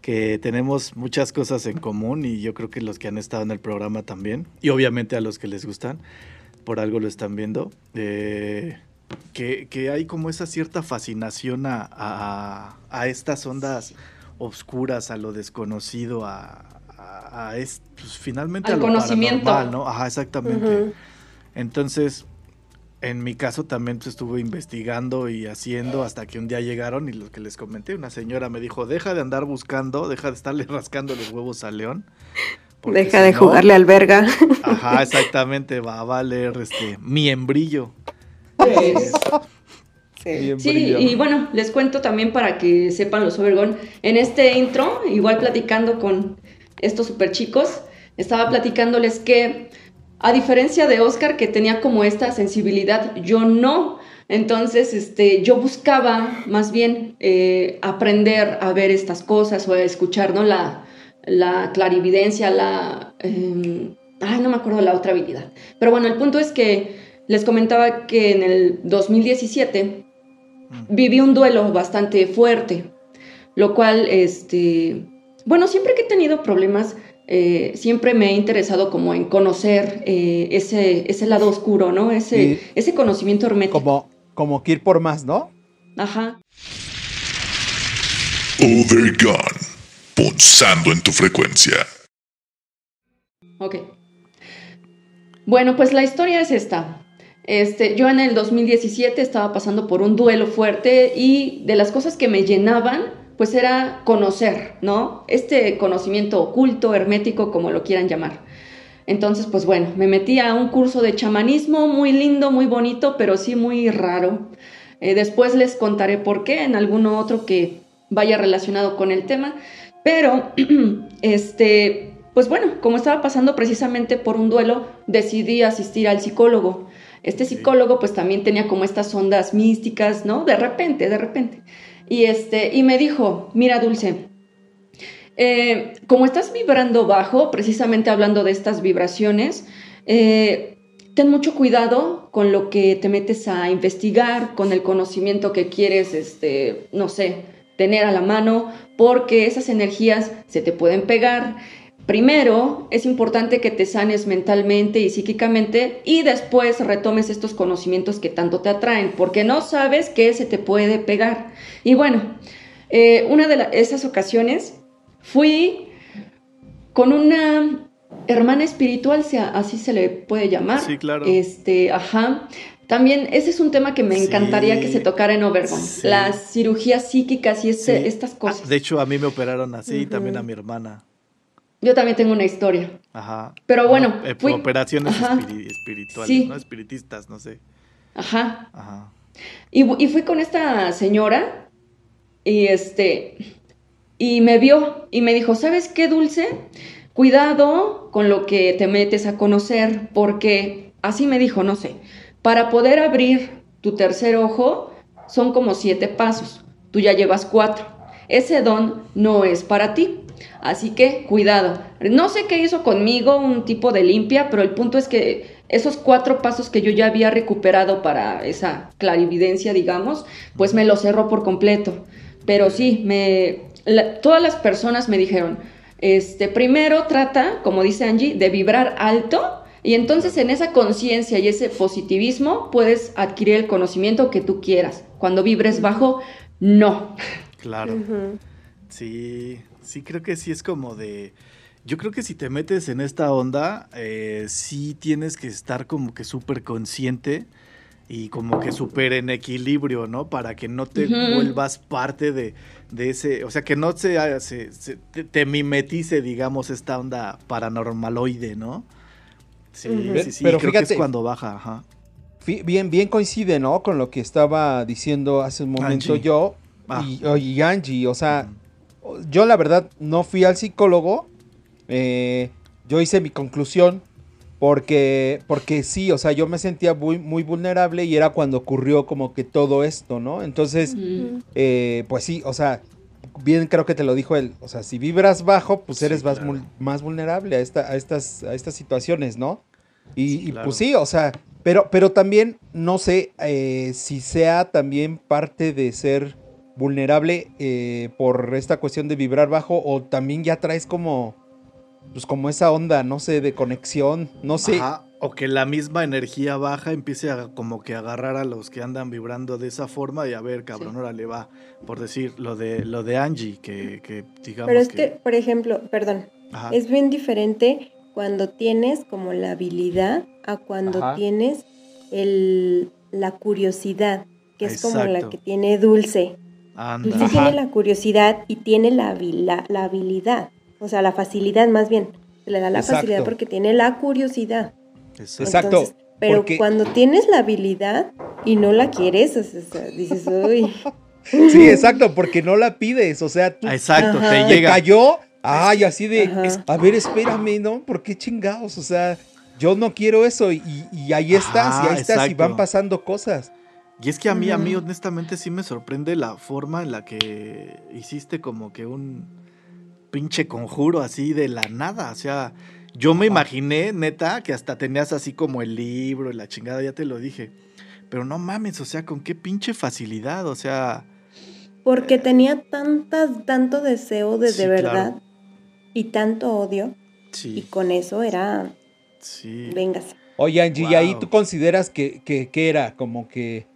que tenemos muchas cosas en común y yo creo que los que han estado en el programa también, y obviamente a los que les gustan, por algo lo están viendo, eh, que, que hay como esa cierta fascinación a, a- a estas ondas oscuras, a lo desconocido, a, a- a es- pues, finalmente Al a lo conocimiento. paranormal, ¿no? Ajá, exactamente. Entonces, en mi caso también pues, estuve investigando y haciendo hasta que un día llegaron y lo que les comenté, una señora me dijo, deja de andar buscando, deja de estarle rascando los huevos a León. Deja si de no- jugarle al verga. Ajá, exactamente, va a valer este miembrillo. Sí. Bien Sí, y bueno, les cuento también para que sepan los Overgón. En este intro, igual platicando con estos super chicos, estaba platicándoles que, a diferencia de Oscar, que tenía como esta sensibilidad, yo no. Entonces, este, yo buscaba más bien eh, aprender a ver estas cosas o a escuchar, ¿no? La, la clarividencia, la... em, ay, no me acuerdo la otra habilidad. Pero bueno, el punto es que les comentaba que en el 2017 viví un duelo bastante fuerte, lo cual, este, bueno, siempre que he tenido problemas, eh, siempre me he interesado como en conocer eh, ese, ese lado oscuro, ¿no? Ese, ese conocimiento hermético. Como, como que ir por más, ¿no? Ajá. Overgone. Punzando en tu frecuencia. Ok. Bueno, pues la historia es esta. Este, yo en el 2017 estaba pasando por un duelo fuerte y de las cosas que me llenaban, pues era conocer, ¿no? Este conocimiento oculto, hermético, como lo quieran llamar. Entonces, pues bueno, me metí a un curso de chamanismo muy lindo, muy bonito, pero sí muy raro. Eh, después les contaré por qué en alguno otro que vaya relacionado con el tema. Pero, este, pues bueno, como estaba pasando precisamente por un duelo, decidí asistir al psicólogo. Este psicólogo pues también tenía como estas ondas místicas, ¿no? De repente, de repente. Y, este, y me dijo, mira Dulce, eh, como estás vibrando bajo, precisamente hablando de estas vibraciones, eh, ten mucho cuidado con lo que te metes a investigar, con el conocimiento que quieres, este, no sé, tener a la mano, porque esas energías se te pueden pegar. Primero es importante que te sanes mentalmente y psíquicamente y después retomes estos conocimientos que tanto te atraen, porque no sabes qué se te puede pegar. Y bueno, eh, una de esas ocasiones fui con una hermana espiritual, así se le puede llamar. Sí, claro. Este, ajá. También ese es un tema que me encantaría que se tocara en Obergon. Las cirugías psíquicas y este, estas cosas. de hecho, a mí me operaron así y también a mi hermana. Yo también tengo una historia. Ajá. Pero bueno. Eh, operaciones espirituales, ¿no? Espiritistas, no sé. Ajá. Ajá. Y, y, fui con esta señora y este. Y me vio y me dijo: ¿Sabes qué, Dulce? Cuidado con lo que te metes a conocer, porque así me dijo, no sé. Para poder abrir tu tercer ojo son como siete pasos. Tú ya llevas cuatro. Ese don no es para ti. Así que cuidado. No sé qué hizo conmigo un tipo de limpia, pero el punto es que esos cuatro pasos que yo ya había recuperado para esa clarividencia, digamos, pues me los cerró por completo. Pero sí, me, todas las personas me dijeron, este, primero trata, como dice Angie, de vibrar alto y entonces en esa conciencia y ese positivismo puedes adquirir el conocimiento que tú quieras. Cuando vibres bajo, no. Claro. Sí, sí creo que sí es como de... Yo creo que si te metes en esta onda, eh, sí tienes que estar como que súper consciente y como que súper en equilibrio, ¿no? Para que no te vuelvas parte de, ese, o sea, que no se, se, te, mimetice, digamos, esta onda paranormaloide, ¿no? Sí, sí, sí, pero creo fíjate, que es cuando baja, ajá. Bien, bien coincide, ¿no? Con lo que estaba diciendo hace un momento yo ah. y, Angie, o sea, yo la verdad no fui al psicólogo, eh, yo hice mi conclusión porque, porque sí, o sea, yo me sentía muy, muy vulnerable y era cuando ocurrió como que todo esto, ¿no? Entonces, eh, pues sí, o sea, bien creo que te lo dijo él, o sea, si vibras bajo, pues eres más, más vulnerable a, esta, a, estas, a estas situaciones, ¿no? Y, pues sí, o sea, pero, pero también no sé eh, si sea también parte de ser vulnerable eh, por esta cuestión de vibrar bajo o también ya traes como, pues como esa onda, no sé, de conexión, no sé. O que la misma energía baja empiece a como que agarrar a los que andan vibrando de esa forma y a ver, cabrón, ahora le va, por decir lo de lo de Angie, que, que digamos. Pero es que, por ejemplo, perdón, es bien diferente cuando tienes como la habilidad a cuando tienes el, la curiosidad, que es como la que tiene Dulce. Dulce tiene la curiosidad y tiene la, la, habilidad, o sea, la facilidad más bien. Se le da la facilidad porque tiene la curiosidad. Exacto. pero cuando tienes la habilidad y no la quieres, dices, uy. Sí, exacto, porque no la pides, o sea, tú exacto, te, llega. cayó, ay, así de, a ver, espérame, ¿no? ¿Por qué chingados? O sea, yo no quiero eso y, ahí estás, y ahí estás, y van pasando cosas. Y es que a mí, a mí honestamente sí me sorprende la forma en la que hiciste como que un pinche conjuro así de la nada, o sea, yo me imaginé, neta, que hasta tenías así como el libro y la chingada, ya te lo dije. Pero no mames, o sea, con qué pinche facilidad, o sea. Porque tenía tantas, tanto deseo de de verdad y tanto odio. Sí. Y con eso era. Sí. Véngase. Oye, Angie, ¿y ahí tú consideras que, que, que, era como que.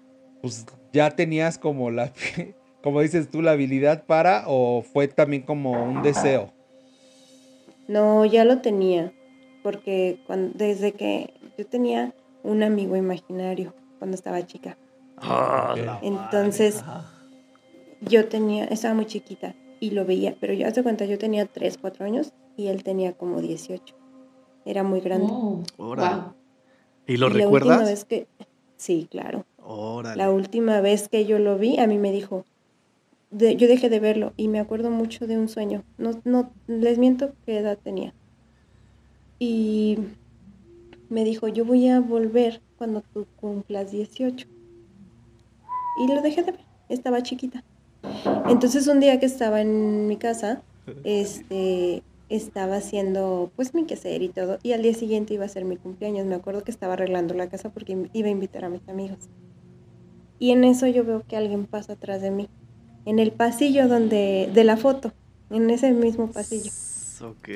Pues ya tenías como la. Como dices tú, la habilidad para, o fue también como un deseo? No, ya lo tenía, porque cuando, desde que yo tenía un amigo imaginario cuando estaba chica. Ah, Entonces, yo tenía, estaba muy chiquita y lo veía, pero yo hace cuenta, yo tenía 3, 4 años y él tenía como 18. Era muy grande. Oh, ¿Y lo recuerdas? La última vez que, sí, claro. La última vez que yo lo vi, a mí me dijo, yo dejé de verlo y me acuerdo mucho de un sueño. No, no, les miento qué edad tenía. Y me dijo, yo voy a volver cuando tú cumplas 18. Y lo dejé de ver, estaba chiquita. Entonces un día que estaba en mi casa, este, estaba haciendo pues mi quehacer y todo, y al día siguiente iba a ser mi cumpleaños. Me acuerdo que estaba arreglando la casa porque iba a invitar a mis amigos. Y en eso yo veo que alguien pasa atrás de mí en el pasillo donde de la foto, en ese mismo pasillo. Ok.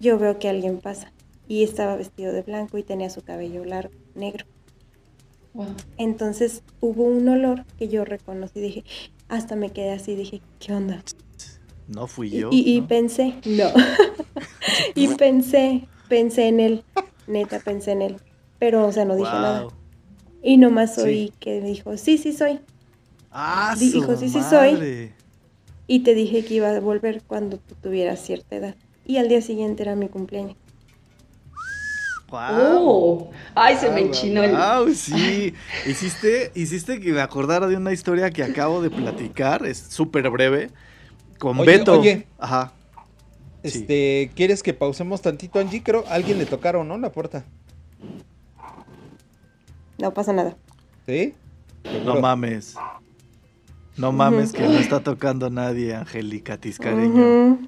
yo veo que alguien pasa y estaba vestido de blanco y tenía su cabello largo, negro. Wow. Entonces hubo un olor que yo reconocí, dije, hasta me quedé así, dije, ¿qué onda? No fui Y, yo. y- y ¿no? pensé, no. y pensé, pensé en él, neta pensé en él, pero o sea, no dije Guau. nada. Y nomás Sí. oí que me dijo, sí, sí soy. Ah, dijo, sí, sí soy. Y te dije que iba a volver cuando tú tuvieras cierta edad. Y al día siguiente era mi cumpleaños. Guau. Oh, ay, se me enchinó el. guau, sí. Hiciste, hiciste que me acordara de una historia que acabo de platicar, es súper breve, con Oye, Beto. oye. Ajá. Sí. Este, ¿quieres que pausemos tantito, Angie? Creo, a alguien le tocaron, ¿no? La puerta. No pasa nada. ¿Sí? No mames. No mames que no está tocando nadie, Angélica Tiscareño.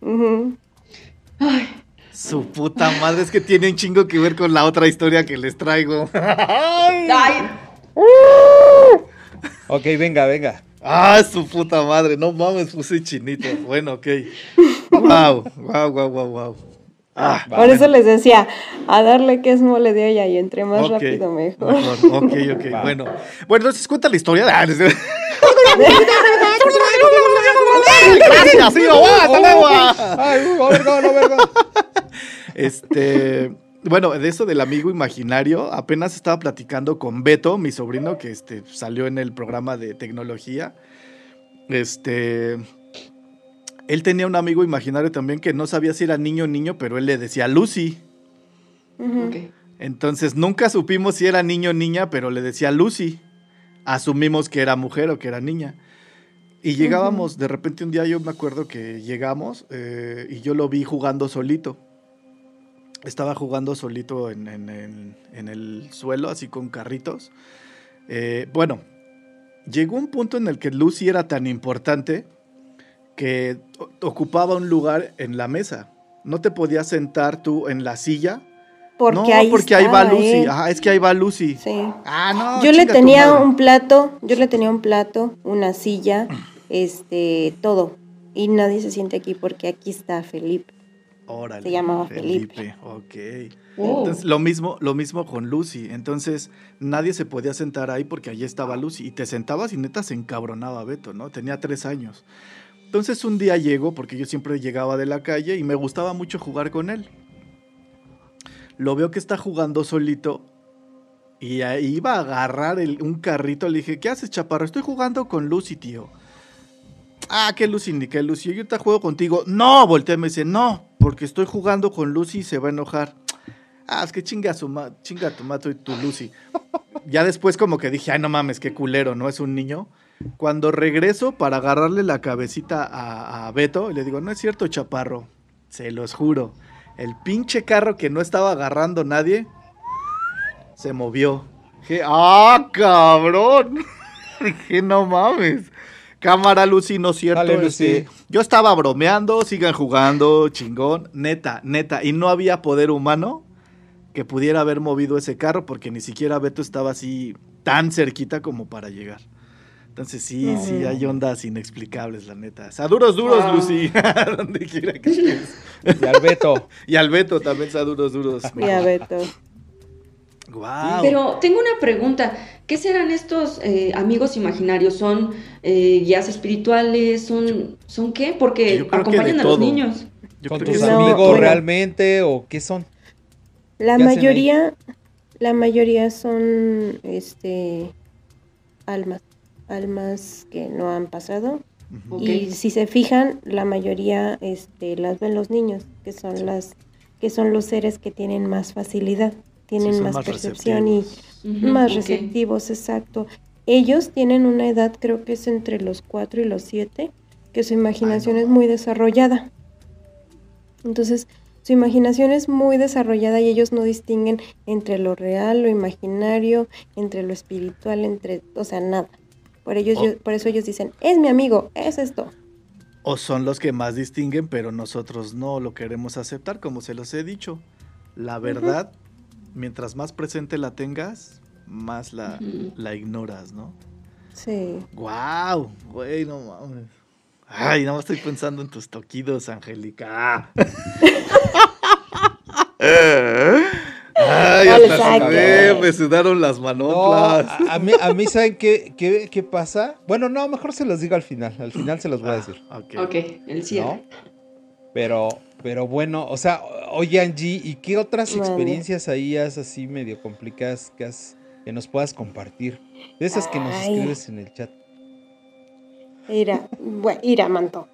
Ujú. Ay, Su puta madre, es que tiene un chingo que ver con la otra historia que les traigo. ay, Ok, venga, venga. Ah, su puta madre, no mames, puse chinito. Bueno, ok. Wow, wow, wow, wow, wow. Ah, Va, Por eso bueno. les decía, a darle que es mole de olla y entre más rápido mejor. mejor, Ok, ok, Va. bueno. Bueno, entonces cuenta la historia. Ah, les- Gracias, sí, oh, oh, vergón. Este, bueno, de eso del amigo imaginario, apenas estaba platicando con Beto, mi sobrino, que este, salió en el programa de tecnología. Este, él tenía un amigo imaginario también que no sabía si era niño o niño, pero él le decía Lucy. Entonces nunca supimos si era niño o niña, pero le decía Lucy. Asumimos que era mujer o que era niña. Y llegábamos, de repente un día yo me acuerdo que llegamos eh, y yo lo vi jugando solito. Estaba jugando solito en, en- en- en el suelo, así con carritos. Eh, bueno, llegó un punto en el que Lucy era tan importante que ocupaba un lugar en la mesa. No te podías sentar tú en la silla Porque no, ahí porque ahí va estaba Lucy. él. Ajá, es que ahí va Lucy. Sí. Ah, no. yo le tenía un plato, yo le tenía un plato, una silla, este, todo. Y nadie se siente aquí porque aquí está Felipe. Órale, se llamaba Felipe. Ok. Oh. Entonces, lo mismo, lo mismo con Lucy. Entonces, nadie se podía sentar ahí porque allí estaba Lucy. Y te sentabas y neta se encabronaba Beto, ¿no? Tenía tres años. Entonces, un día llego, porque yo siempre llegaba de la calle y me gustaba mucho jugar con él. Lo veo que está jugando solito. Y ahí iba a agarrar un carrito. Le dije, ¿qué haces, chaparro? Estoy jugando con Lucy, tío. Ah, ¿qué Lucy ni qué Lucy? Yo te juego contigo. No, volteé y me dice, no, porque estoy jugando con Lucy y se va a enojar. Ah, es que chinga, su chinga tu mato y tu Lucy. ya después como que dije, ay, no mames, qué culero, ¿no? Es un niño. Cuando regreso para agarrarle la cabecita a, a Beto, le digo, no es cierto, chaparro. Se los juro. El pinche carro que no estaba agarrando nadie, se movió. Dije, ah, cabrón. Dije, no mames. Cámara, Lucy, no es cierto. Dale, Lucy. este, yo estaba bromeando, sigan jugando, chingón. Neta, neta. Y no había poder humano que pudiera haber movido ese carro porque ni siquiera Beto estaba así tan cerquita como para llegar. Entonces sí, sí, hay ondas inexplicables, la neta. O sea, duros, duros, Wow. Lucy. Donde quiera que estés. Y al Beto. Y al Beto también sea duros, duros. Ya, Beto. Guau. Pero tengo una pregunta. ¿Qué serán estos eh, amigos imaginarios? ¿Son eh, guías espirituales? ¿Son, ¿Son qué? Porque acompañan a los niños. Yo ¿Son tus. No, amigos realmente o qué son? La mayoría, la mayoría son este almas, almas que no han pasado. Y si se fijan, la mayoría este, las ven los niños, que son las, que son los seres que tienen más facilidad, tienen Sí, más, más percepción y más receptivos, exacto. Ellos tienen una edad, creo que es entre los 4 y los 7, que su imaginación no. es muy desarrollada. Entonces, su imaginación es muy desarrollada y ellos no distinguen entre lo real, lo imaginario, entre lo espiritual, entre, o sea, nada. Por ellos, yo- por eso ellos dicen, es mi amigo, es esto. O son los que más distinguen, pero nosotros no lo queremos aceptar, como se los he dicho. La verdad, mientras más presente la tengas, más la, ignoras, ¿no? Sí. ¡Guau! Güey, no mames. Ay, no estoy pensando en tus toquidos, Angélica. Exacto. Eh, me sudaron las No, manoplas. a, a mí, a mí ¿saben qué, qué, qué pasa? Bueno, no, mejor se los digo al final. Al final se los voy a decir. ok. Ok, el cierre. ¿No? Pero, pero bueno, o sea, oye Angie, ¿y qué otras experiencias ahí has así medio complicadas que, has, que nos puedas compartir? De esas que nos Ay. escribes en el chat. Ira, bueno, Ira Manto.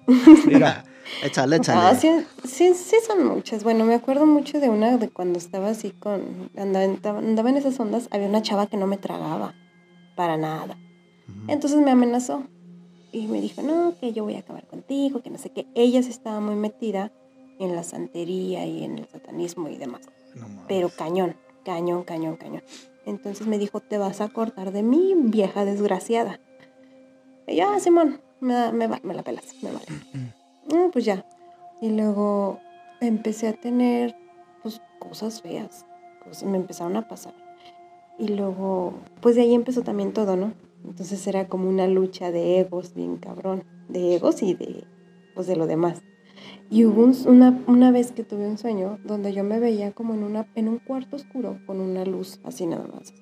Mira, Échale, Ah, échale. sí, sí, sí son muchas. Bueno, me acuerdo mucho de una de cuando estaba así con... Andaba, andaba en esas ondas, había una chava que no me tragaba. Para nada. Entonces me amenazó. Y me dijo, no, que yo voy a acabar contigo, que no sé qué. Ella sí estaba muy metida en la santería y en el satanismo y demás. No. Pero cañón, cañón, cañón, cañón. Entonces me dijo, te vas a cortar de mí, vieja desgraciada. Y yo, ah, Simón, me, me, me la pelas, me vale. Mm, pues ya. Y luego empecé a tener pues, cosas feas. Cosas, me empezaron a pasar. Y luego, pues de ahí empezó también todo, ¿no? Entonces era como una lucha de egos bien cabrón. De egos y de, pues, de lo demás. Y hubo un- una, una vez que tuve un sueño donde yo me veía como en, una, en un cuarto oscuro con una luz así nada más.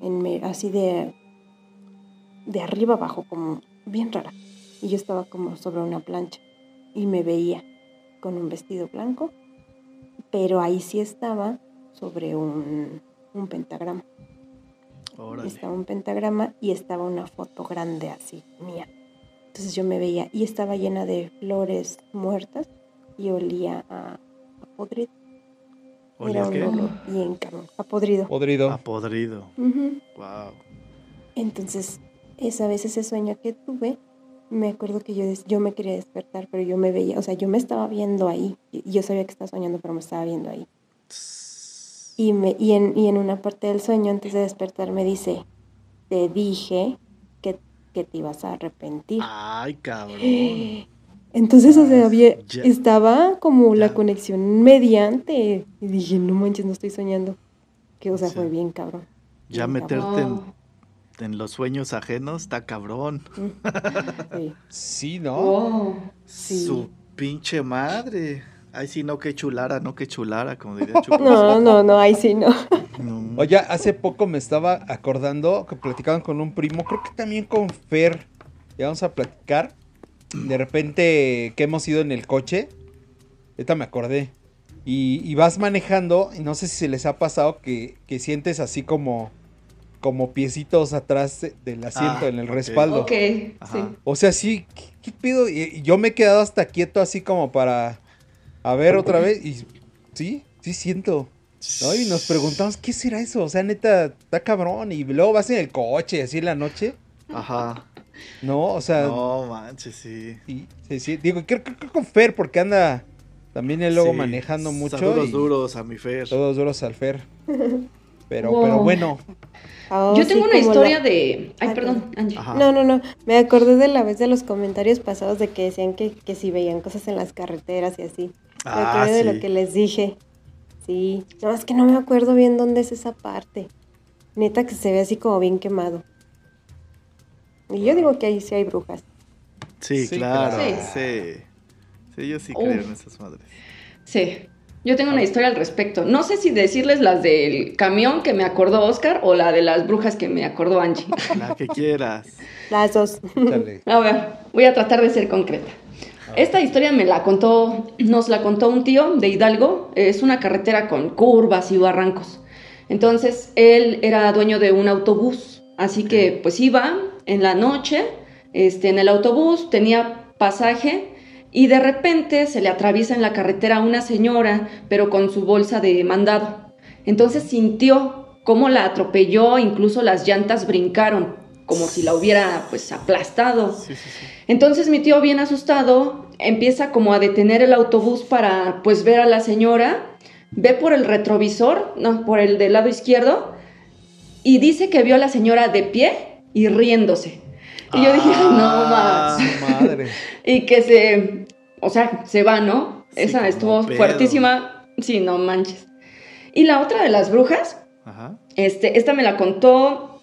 En así de, de arriba abajo, como bien rara. Y yo estaba como sobre una plancha y me veía con un vestido blanco, pero ahí sí estaba sobre un, un pentagrama. Órale. Estaba un pentagrama y estaba una foto grande así, mía. Entonces yo me veía y estaba llena de flores muertas y olía a, a podrido. ¿Olía Era un qué? olor bien cabrón, a podrido. podrido. A podrido. Wow. Entonces, esa vez ese sueño que tuve, me acuerdo que yo, yo me quería despertar, pero yo me veía, o sea, yo me estaba viendo ahí. Yo sabía que estaba soñando, pero me estaba viendo ahí. Y, me, y, en, y en una parte del sueño, antes de despertar, me dice, te dije que, que te ibas a arrepentir. Ay, cabrón. Entonces, o sea, había- Ya. estaba como la conexión mediante. Y dije, no manches, no estoy soñando. Que, o sea, Sí. fue bien cabrón. Ya Bien cabrón. meterte en. En los sueños ajenos está cabrón. Sí. Sí, ¿no? Oh. Sí. Su pinche madre. Ay, sí, no, que chulara, no, que chulara, como diría Chupo. No, no, no, ahí sí no. No. Oye, hace poco me estaba acordando que platicaban con un primo, creo que también con Fer. Ya vamos a platicar. De repente que hemos ido en el coche. Ahorita me acordé. Y, y vas manejando, y no sé si se les ha pasado que, que sientes así como, como piecitos atrás de- del asiento Ah, en el respaldo. Ok, sí. Ajá. O sea, sí, ¿qué, qué pedo? Y, y yo me he quedado hasta quieto así como para a ver otra vez. Y sí, sí siento. ¿no? Y nos preguntamos, ¿qué será eso? O sea, neta, está cabrón. Y luego vas en el coche, así en la noche. Ajá. No, o sea, No, manches, sí. sí, sí, sí. Digo, creo que con Fer, porque anda también él luego Sí, manejando mucho. Saludos y duros a mi Fer. Todos duros al Fer. Pero, Wow. pero bueno, Oh, Yo sí, tengo una historia la- de. Ay, Ay, perdón. Angie. Ajá. No, no, no. Me acordé de la vez de los comentarios pasados de que decían que, que si veían cosas en las carreteras y así. Me Ah, acordé de lo que les dije. Sí. No, es que no me acuerdo bien dónde es esa parte. Neta que se ve así como bien quemado. Y yo digo que ahí sí hay brujas. Sí, Sí, claro. claro. Sí. Sí, yo sí Uf. creo en esas madres. Sí. Yo tengo una historia al respecto. No sé si decirles las del camión que me acordó Oscar o la de las brujas que me acordó Angie. La que quieras. Las dos. échale. A ver, voy a tratar de ser concreta. Esta historia me la contó, nos la contó un tío de Hidalgo. Es una carretera con curvas y barrancos. Entonces, él era dueño de un autobús. Así que, pues iba en la noche, este, en el autobús, tenía pasaje y de repente se le atraviesa en la carretera una señora, pero con su bolsa de mandado. Entonces sintió cómo la atropelló, incluso las llantas brincaron, como si la hubiera pues aplastado. Sí, sí, sí. Entonces mi tío bien asustado empieza como a detener el autobús para pues ver a la señora, ve por el retrovisor, no, por el del lado izquierdo y dice que vio a la señora de pie y riéndose. Y yo dije, "Ay, no Ah. más. Su madre. Y que se, o sea, se va, ¿no? Sí, Esa estuvo pedo. fuertísima. Sí, no manches. Y la otra de las brujas, Ajá. este, esta me la contó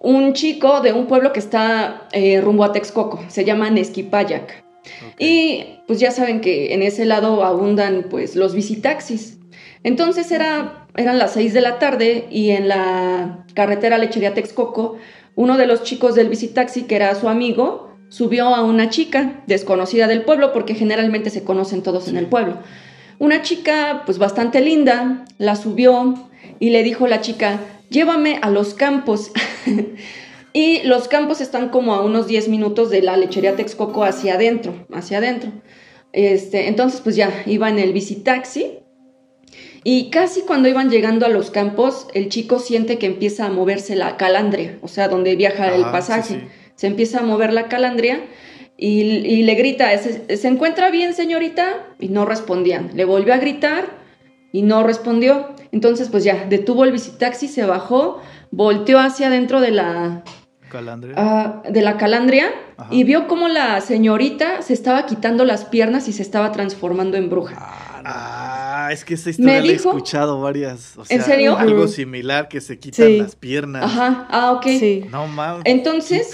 un chico de un pueblo que está eh, rumbo a Texcoco, se llama Nesquipayac. ok. Y pues ya saben que en ese lado abundan pues los visitaxis. Entonces era eran las 6 de la tarde y en la carretera Lechería Texcoco, uno de los chicos del visitaxi, que era su amigo, subió a una chica desconocida del pueblo, porque generalmente se conocen todos en el pueblo. Una chica, pues bastante linda, la subió y le dijo la chica, llévame a los campos. y los campos están como a unos 10 minutos de la lechería Texcoco hacia adentro, hacia adentro. Este, entonces, pues ya iba en el visitaxi y casi cuando iban llegando a los campos, el chico siente que empieza a moverse la calandria, o sea, donde viaja el pasaje. Se empieza a mover la calandria y, le grita, ¿Se, ¿se encuentra bien, señorita? Y no respondían. Le volvió a gritar y no respondió. Entonces, pues ya, detuvo el visitaxi, se bajó, volteó hacia adentro de la... Calandria. Ah, de la calandria y vio cómo la señorita se estaba quitando las piernas y se estaba transformando en bruja. Ah, es que esa historia la he escuchado varias. ¿En serio? Algo similar que se quitan las piernas. Ajá, ah, ok. No mames. Entonces,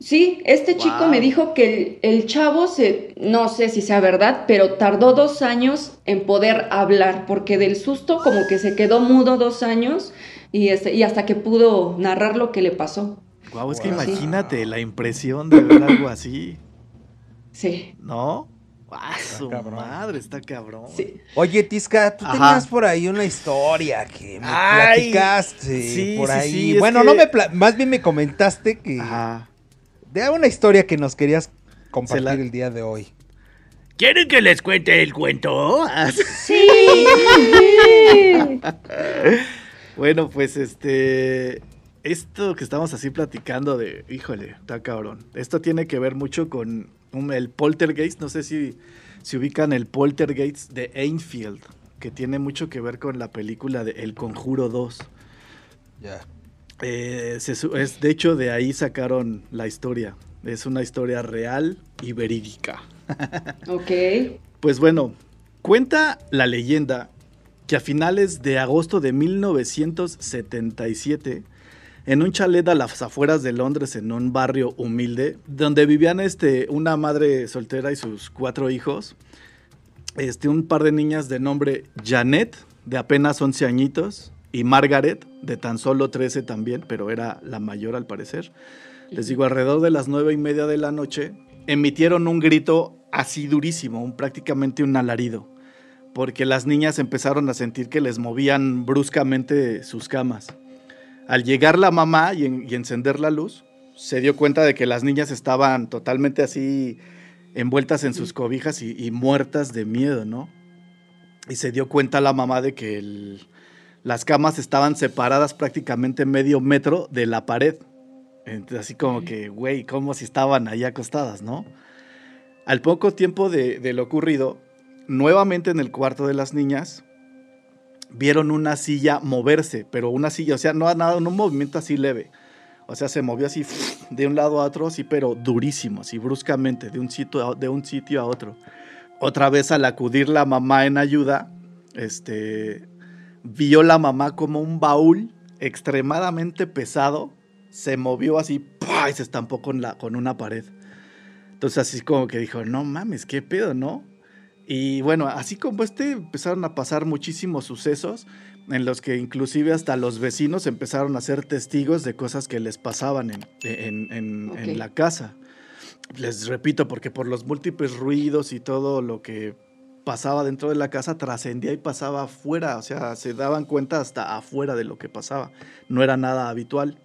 Sí, este chico me dijo que el, chavo se, no sé si sea verdad, pero tardó dos años en poder hablar, porque del susto como que se quedó mudo dos años y, este, y hasta que pudo narrar lo que le pasó. Guau, es que imagínate la impresión de ver algo así. Sí. ¿No? Ah, su madre, está cabrón. Sí. Oye, Tisca, tú tenías por ahí una historia que me platicaste sí, por ahí. Sí, bueno, no me más bien me comentaste que Ajá de una historia que nos querías compartir el día de hoy. ¿Quieren que les cuente el cuento? Sí. bueno, pues este esto que estamos así platicando de, híjole, está cabrón. Esto tiene que ver mucho con el poltergeist, no sé si, si ubican el poltergeist de Ainfield, que tiene mucho que ver con la película de El Conjuro 2. Ya. Eh, es, de hecho, de ahí sacaron la historia. Es una historia real y verídica. ok. Pues bueno, cuenta la leyenda que a finales de agosto de 1977, en un chalet a las afueras de Londres, en un barrio humilde, donde vivían este, una madre soltera y sus cuatro hijos, este, un par de niñas de nombre Janet, de apenas 11 añitos, y Margaret, de tan solo 13 también, pero era la mayor al parecer. Les digo, alrededor de las nueve y media de la noche, emitieron un grito así durísimo, un, prácticamente un alarido, porque las niñas empezaron a sentir que les movían bruscamente sus camas. Al llegar la mamá y, encender la luz, se dio cuenta de que las niñas estaban totalmente así envueltas en sus cobijas y, y muertas de miedo, ¿no? Y se dio cuenta la mamá de que el, las camas estaban separadas prácticamente medio metro de la pared. así como que, güey, como si estaban ahí acostadas, ¿no? Al poco tiempo de, lo ocurrido, nuevamente en el cuarto de las niñas, vieron una silla moverse, pero una silla, o sea, no nada, un movimiento así leve. O sea, se movió así de un lado a otro, así, pero durísimo, así bruscamente, de un sitio de un sitio a otro. Otra vez al acudir la mamá en ayuda, este, vio la mamá como un baúl extremadamente pesado, se movió así y se estampó con, la, con una pared. Entonces así como que dijo, no mames, qué pedo, ¿no? Y bueno, así como este empezaron a pasar muchísimos sucesos en los que inclusive hasta los vecinos empezaron a ser testigos de cosas que les pasaban en, en la casa. Les repito, porque por los múltiples ruidos y todo lo que pasaba dentro de la casa trascendía y pasaba afuera, o sea, se daban cuenta hasta afuera de lo que pasaba, no era nada habitual.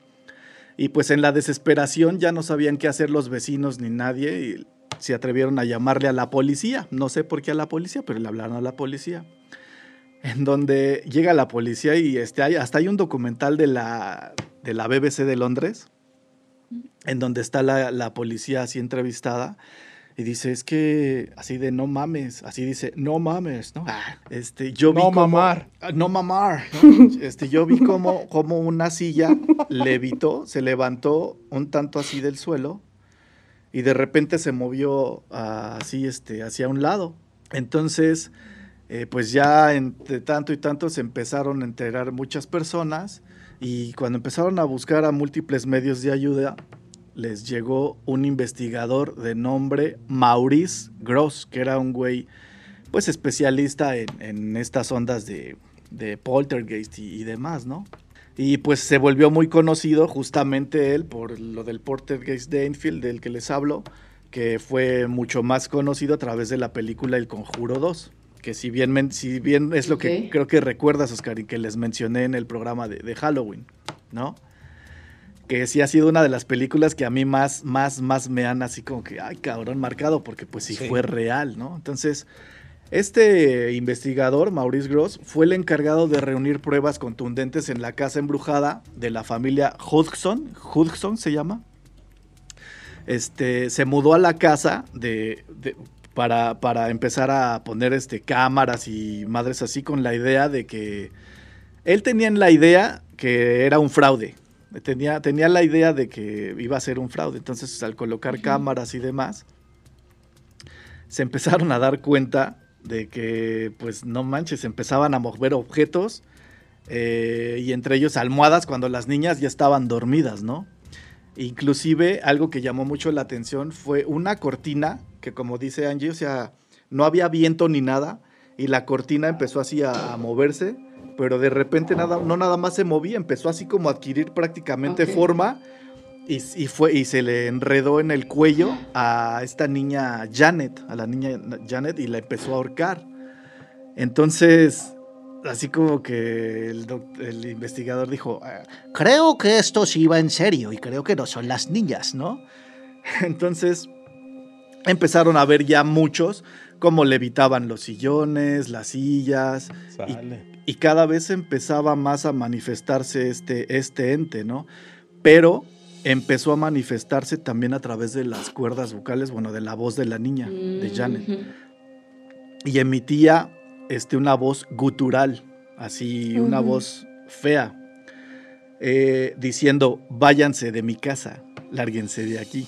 Y pues en la desesperación ya no sabían qué hacer los vecinos ni nadie y se atrevieron a llamarle a la policía, no sé por qué a la policía, pero le hablaron a la policía. En donde llega la policía y este, hay, hasta hay un documental de la, de la BBC de Londres, en donde está la, la policía así entrevistada y dice, es que así de no mames, así dice, no mames, ¿no? Ah, este, yo vi no mamar. Ah, no mamar, Este, yo vi como, como una silla levitó, se levantó un tanto así del suelo y de repente se movió así, este, hacia un lado. Entonces, eh, pues ya entre tanto y tanto se empezaron a enterar muchas personas y cuando empezaron a buscar a múltiples medios de ayuda, les llegó un investigador de nombre Maurice Gross, que era un güey pues especialista en, estas ondas de de Poltergeist y demás, ¿no? Y pues se volvió muy conocido justamente él por lo del Poltergeist de Enfield, del que les hablo, que fue mucho más conocido a través de la película El Conjuro 2. Que si bien, si bien es lo que creo que recuerdas, Oscar, y que les mencioné en el programa de, de Halloween, ¿no? Que sí ha sido una de las películas que a mí más, más, más me han así como que, ay, cabrón, marcado, porque pues sí, Sí. fue real, ¿no? Entonces, este investigador, Maurice Gross, fue el encargado de reunir pruebas contundentes en la casa embrujada de la familia Hudson, Hudson se llama. Este, se mudó a la casa de, de- para, para empezar a poner este, cámaras y madres así con la idea de que él tenía la idea que era un fraude. Tenía, tenía la idea de que iba a ser un fraude. Entonces, al colocar cámaras y demás, se empezaron a dar cuenta de que, pues no manches, empezaban a mover objetos eh, y entre ellos almohadas cuando las niñas ya estaban dormidas, ¿no? Inclusive algo que llamó mucho la atención fue una cortina que como dice Angie, o sea, no había viento ni nada y la cortina empezó así a, a moverse, pero de repente nada, no nada más se movía, empezó así como a adquirir prácticamente forma y, y fue, y se le enredó en el cuello a esta niña Janet, a la niña Janet, y la empezó a ahorcar. Entonces, así como que el, investigador dijo, "Ah, creo que esto sí va en serio y creo que no son las niñas, ¿no? Entonces, empezaron a ver ya muchos cómo levitaban los sillones, las sillas, Sale. y cada vez empezaba más a manifestarse este, este ente, ¿no? Pero empezó a manifestarse también a través de las cuerdas vocales, bueno, de la voz de la niña, de Janet. Ujú. Y emitía este, una voz gutural, así, una voz fea, eh, diciendo, váyanse de mi casa, lárguense de aquí,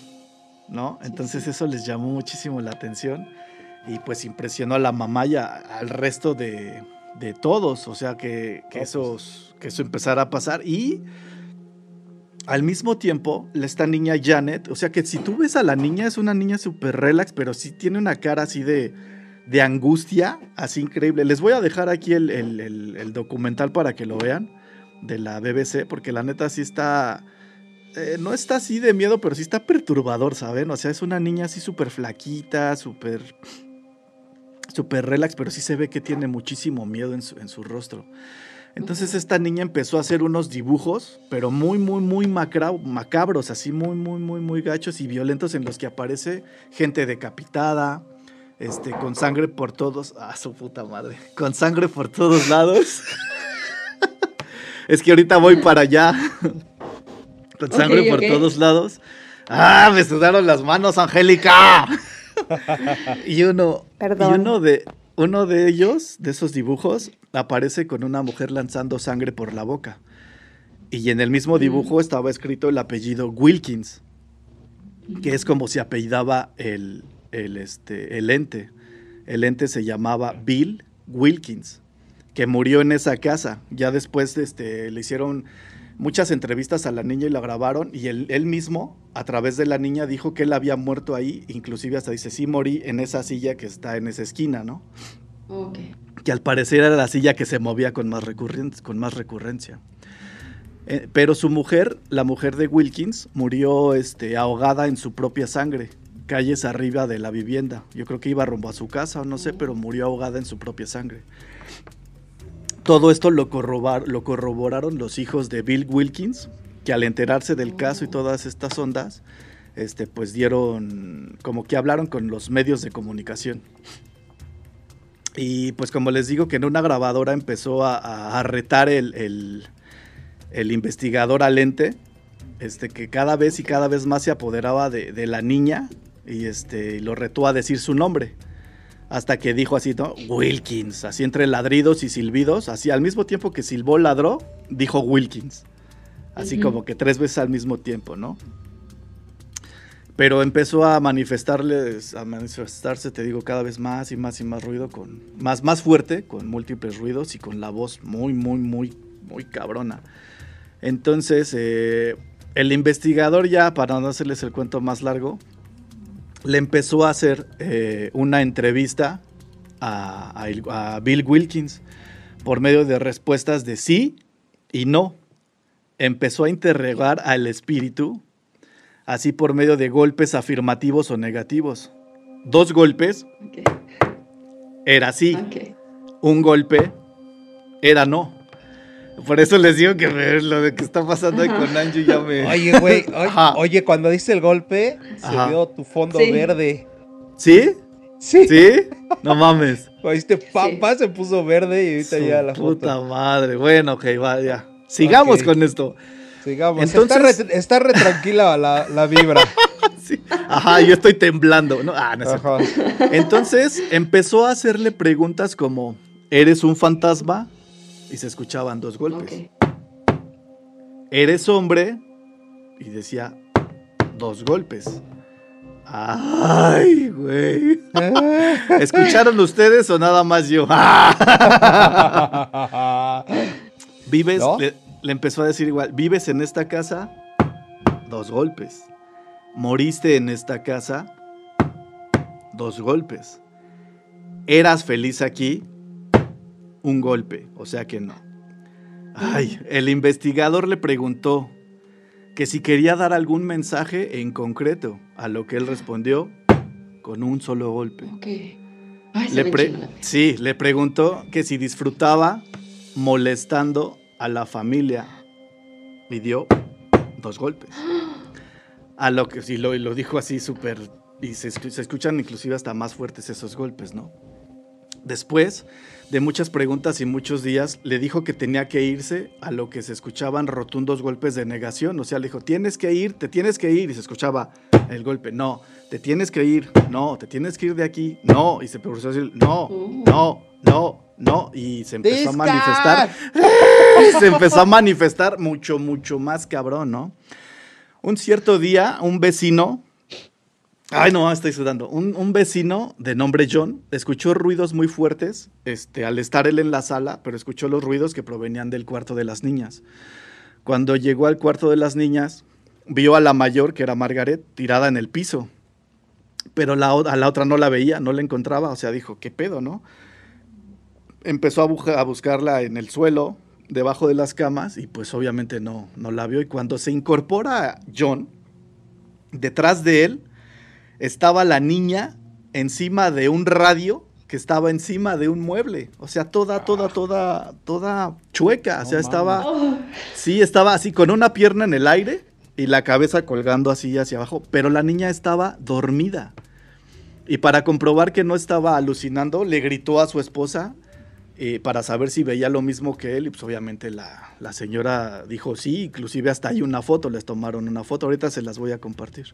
¿no? Entonces eso les llamó muchísimo la atención y pues impresionó a la mamá y a- al resto de, de todos, o sea, que, que, esos, que eso empezara a pasar y al mismo tiempo, esta niña Janet, o sea que si tú ves a la niña, es una niña súper relax, pero sí tiene una cara así de, de angustia, así increíble. Les voy a dejar aquí el- el documental para que lo vean de la BBC, porque la neta sí está... eh, no está así de miedo, pero sí está perturbador, ¿saben? O sea, es una niña así súper flaquita, súper... Súper relax, pero sí se ve que tiene muchísimo miedo en su, en su rostro. Entonces esta niña empezó a hacer unos dibujos, pero muy, muy, muy macra- macabros, así muy, muy, muy, muy gachos y violentos en los que aparece gente decapitada, este, con sangre por todos, ah, su puta madre, con sangre por todos lados. es que ahorita voy para allá, con sangre por todos lados. Ah, me sudaron las manos, Angélica. y uno, y Perdón. uno de, uno de ellos, de esos dibujos, aparece con una mujer lanzando sangre por la boca. Y en el mismo dibujo estaba escrito el apellido Wilkins, que es como se apellidaba el, el, este, el ente. El ente se llamaba Bill Wilkins, que murió en esa casa. Ya después este, le hicieron muchas entrevistas a la niña y la grabaron y él, él mismo, a través de la niña, dijo que él había muerto ahí, inclusive hasta dice, sí morí en esa silla que está en esa esquina, ¿no? Que al parecer era la silla que se movía con más, recurren- con más recurrencia. Eh, pero su mujer, la mujer de Wilkins, murió este, ahogada en su propia sangre, calles arriba de la vivienda. Yo creo que iba rumbo a su casa no sé, pero murió ahogada en su propia sangre. Todo esto lo, corrobar- lo corroboraron los hijos de Bill Wilkins, que al enterarse del caso y todas estas ondas, este, pues dieron, como que hablaron con los medios de comunicación. Y pues como les digo que en una grabadora empezó a, a- retar el, el- el investigador al ente, este, que cada vez y cada vez más se apoderaba de, de la niña y este, lo retó a decir su nombre. Hasta que dijo así, ¿no? Wilkins, así entre ladridos y silbidos, así al mismo tiempo que silbó, ladró, dijo Wilkins. Así como que tres veces al mismo tiempo, ¿no? Pero empezó a manifestarse, te digo, cada vez más y más y más ruido, con más, más fuerte, con múltiples ruidos y con la voz muy, muy, muy, muy cabrona. Entonces, eh, el investigador ya, para no hacerles el cuento más largo, le empezó a hacer eh, una entrevista a, a Bill Wilkins por medio de respuestas de sí y no. Empezó a interrogar al espíritu, así por medio de golpes afirmativos o negativos. Dos golpes Ok, era sí, ok. un golpe era no. Por eso les digo que me- lo de que está pasando ahí con Angie ya me... Oye, güey, oye, cuando diste el golpe, se vio tu fondo Sí. verde. ¿Sí? Sí. ¿Sí? No mames. Oíste, papá se puso verde y ahorita Su ya la puta foto. madre. Bueno, ok, va, ya. Sigamos con esto. Sigamos. Entonces- está, re, está re tranquila la, la vibra. Sí. Ajá, yo estoy temblando. No, ah, no es cierto. Ajá. Entonces empezó a hacerle preguntas como, ¿eres un fantasma? Y se escuchaban dos golpes. ¿Eres hombre? Y decía, dos golpes. Ay, güey. ¿Escucharon ustedes o nada más yo? ¿Vives? ¿No? Le, le empezó a decir igual, ¿vives en esta casa? Dos golpes. ¿Moriste en esta casa? Dos golpes. ¿Eras feliz aquí? Un golpe, o sea que no. Ay, el investigador le preguntó que si quería dar algún mensaje en concreto, a lo que él respondió con un solo golpe. Ok. Ay, Le sí, le preguntó que si disfrutaba molestando a la familia y dio dos golpes. A lo que sí lo, lo dijo así súper y se, se escuchan inclusive hasta más fuertes esos golpes, ¿no? Después de muchas preguntas y muchos días, le dijo que tenía que irse a lo que se escuchaban rotundos golpes de negación. O sea, le dijo, tienes que ir, te tienes que ir. Y se escuchaba el golpe, no, te tienes que ir, no, te tienes que ir de aquí, no. Y se a decir, no, Oh. no, no, no. Y se empezó a manifestar se empezó a manifestar mucho, mucho más cabrón, ¿no? Un cierto día, un vecino, ay no, estoy sudando, un, un vecino de nombre John escuchó ruidos muy fuertes este, al estar él en la sala, pero escuchó los ruidos que provenían del cuarto de las niñas. Cuando llegó al cuarto de las niñas, vio a la mayor, que era Margaret, tirada en el piso. Pero la, a la otra no la veía, no la encontraba, o sea, dijo, ¿qué pedo, no? Empezó a, buja- a buscarla en el suelo, debajo de las camas, y pues obviamente no, no la vio. Y cuando se incorpora John, detrás de él estaba la niña encima de un radio que estaba encima de un mueble. O sea, toda, toda, toda, toda chueca. O No sea, estaba, Oh, sí, estaba así con una pierna en el aire y la cabeza colgando así hacia abajo. Pero la niña estaba dormida. Y para comprobar que no estaba alucinando, le gritó a su esposa eh, para saber si veía lo mismo que él. Y pues obviamente la, la señora dijo sí, inclusive hasta hay una foto, les tomaron una foto. Ahorita se las voy a compartir.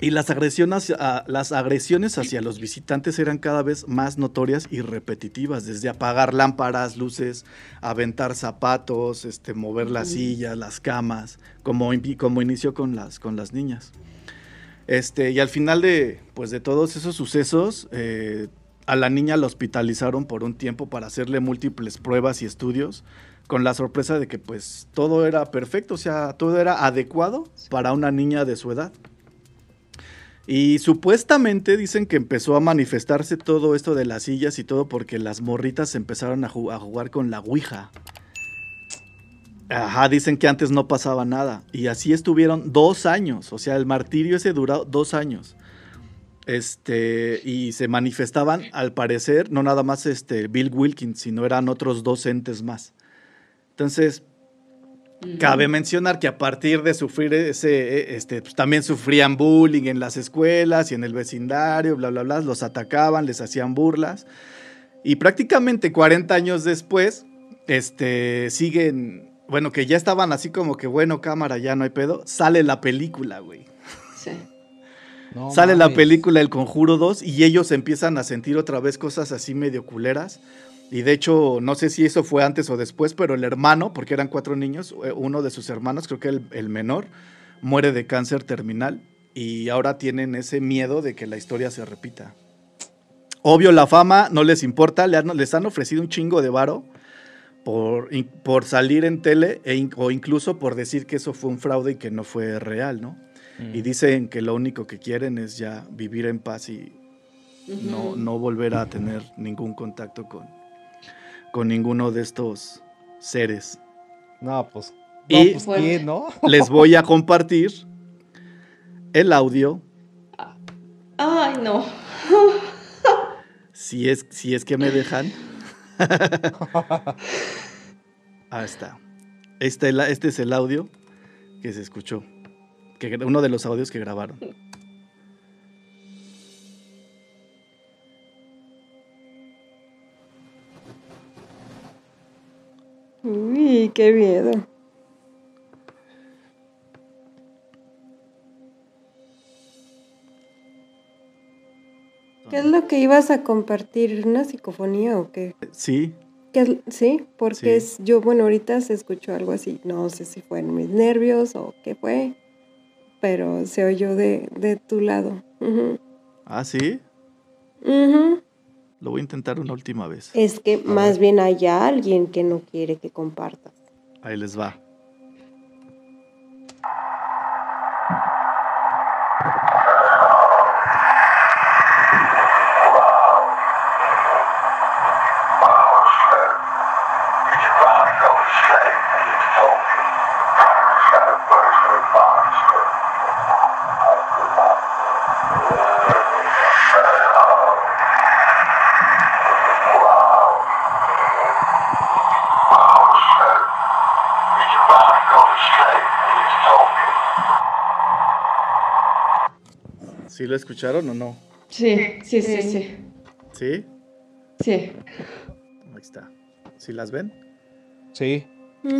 Y las agresiones, a- las agresiones hacia los visitantes eran cada vez más notorias y repetitivas, desde apagar lámparas, luces, aventar zapatos, este, mover las sillas, las camas, como, como inició con las, con las niñas. Este, y al final de, pues, de todos esos sucesos, eh, a la niña la hospitalizaron por un tiempo para hacerle múltiples pruebas y estudios, con la sorpresa de que pues todo era perfecto, o sea, todo era adecuado para una niña de su edad. Y supuestamente dicen que empezó a manifestarse todo esto de las sillas y todo porque las morritas empezaron a, ju- a jugar con la Ouija. Ajá, dicen que antes no pasaba nada. Y así estuvieron dos años. O sea, el martirio ese duró dos años. Este, y se manifestaban, al parecer, no nada más este Bill Wilkins, sino eran otros dos entes más. Entonces. Cabe mencionar que a partir de sufrir ese, eh, este, pues, también sufrían bullying en las escuelas y en el vecindario, bla, bla, bla, los atacaban, les hacían burlas. Y prácticamente 40 años después, este, siguen, bueno, que ya estaban así como que, bueno, cámara, ya no hay pedo, sale la película, güey. Sí. No Sale la película El Conjuro 2 y ellos empiezan a sentir otra vez cosas así medio culeras. Y de hecho, no sé si eso fue antes o después, pero el hermano, porque eran cuatro niños, eh, uno de sus hermanos, creo que el, el menor, muere de cáncer terminal y ahora tienen ese miedo de que la historia se repita. Obvio, la fama no les importa, les han ofrecido un chingo de varo por, por salir en tele e o incluso por decir que eso fue un fraude y que no fue real, ¿no? Mm. Y dicen que lo único que quieren es ya vivir en paz y no, no volver a tener ningún contacto con, con ninguno de estos seres. No, pues. Y- no, pues Fuerte. ¿quién, no? Les voy a compartir el audio, Ay, no. si es, si es que me dejan. Ahí está. Este, este es el audio que se escuchó. Que, uno de los audios que grabaron. Uy, qué miedo. ¿Qué es lo que ibas a compartir? ¿Una psicofonía o qué? Sí, ¿Qué es- sí, porque Sí. es, yo, bueno, ahorita se escuchó algo así, no sé si fue en mis nervios o qué fue, pero se oyó de, de tu lado. Ah, sí. Lo voy a intentar una última vez. Es que más bien hay alguien que no quiere que compartas. Ahí les va. Lo escucharon o no? Sí, sí, sí, Sí. sí. ¿Sí? Ahí está. ¿Sí las ven? Sí.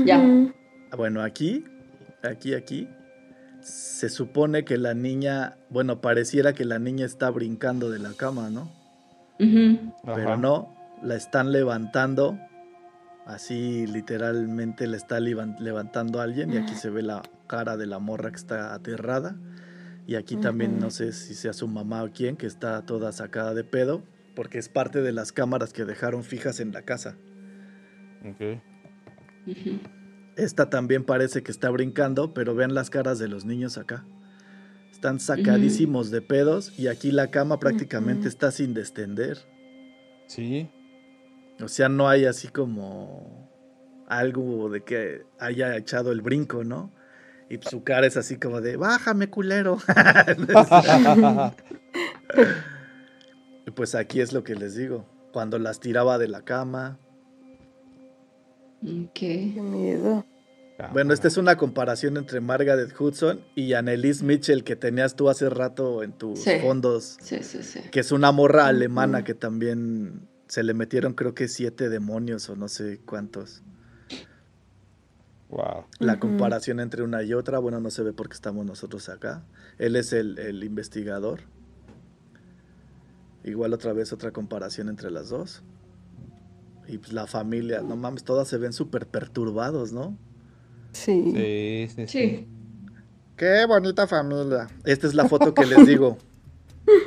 Ya. Ah, Bueno, aquí, aquí, aquí, se supone que la niña, bueno, pareciera que la niña está brincando de la cama, ¿no? Pero Ajá. no, la están levantando, así literalmente le está levan- levantando a alguien y aquí se ve la cara de la morra que está aterrada. Y aquí también no sé si sea su mamá o quién, que está toda sacada de pedo, porque es parte de las cámaras que dejaron fijas en la casa. Ok. Esta también parece que está brincando, pero vean las caras de los niños acá. Están sacadísimos de pedos y aquí la cama prácticamente está sin destender. Sí. O sea, no hay así como algo de que haya echado el brinco, ¿no? Y su cara es así como de, bájame, culero. Y pues aquí es lo que les digo. Cuando las tiraba de la cama. Qué miedo. Bueno, esta es una comparación entre Margaret Hudson y Annelies Mitchell que tenías tú hace rato en tus Sí. fondos. Sí, sí, sí. Que es una morra alemana que también se le metieron creo que siete demonios o no sé cuántos. Wow. La comparación entre una y otra, bueno, no se ve porque estamos nosotros acá. Él es el, el investigador. Igual otra vez otra comparación entre las dos. Y pues la familia, no mames, todas se ven súper perturbados, ¿no? Sí. Sí, sí, sí. Sí. Qué bonita familia. Esta es la foto que les digo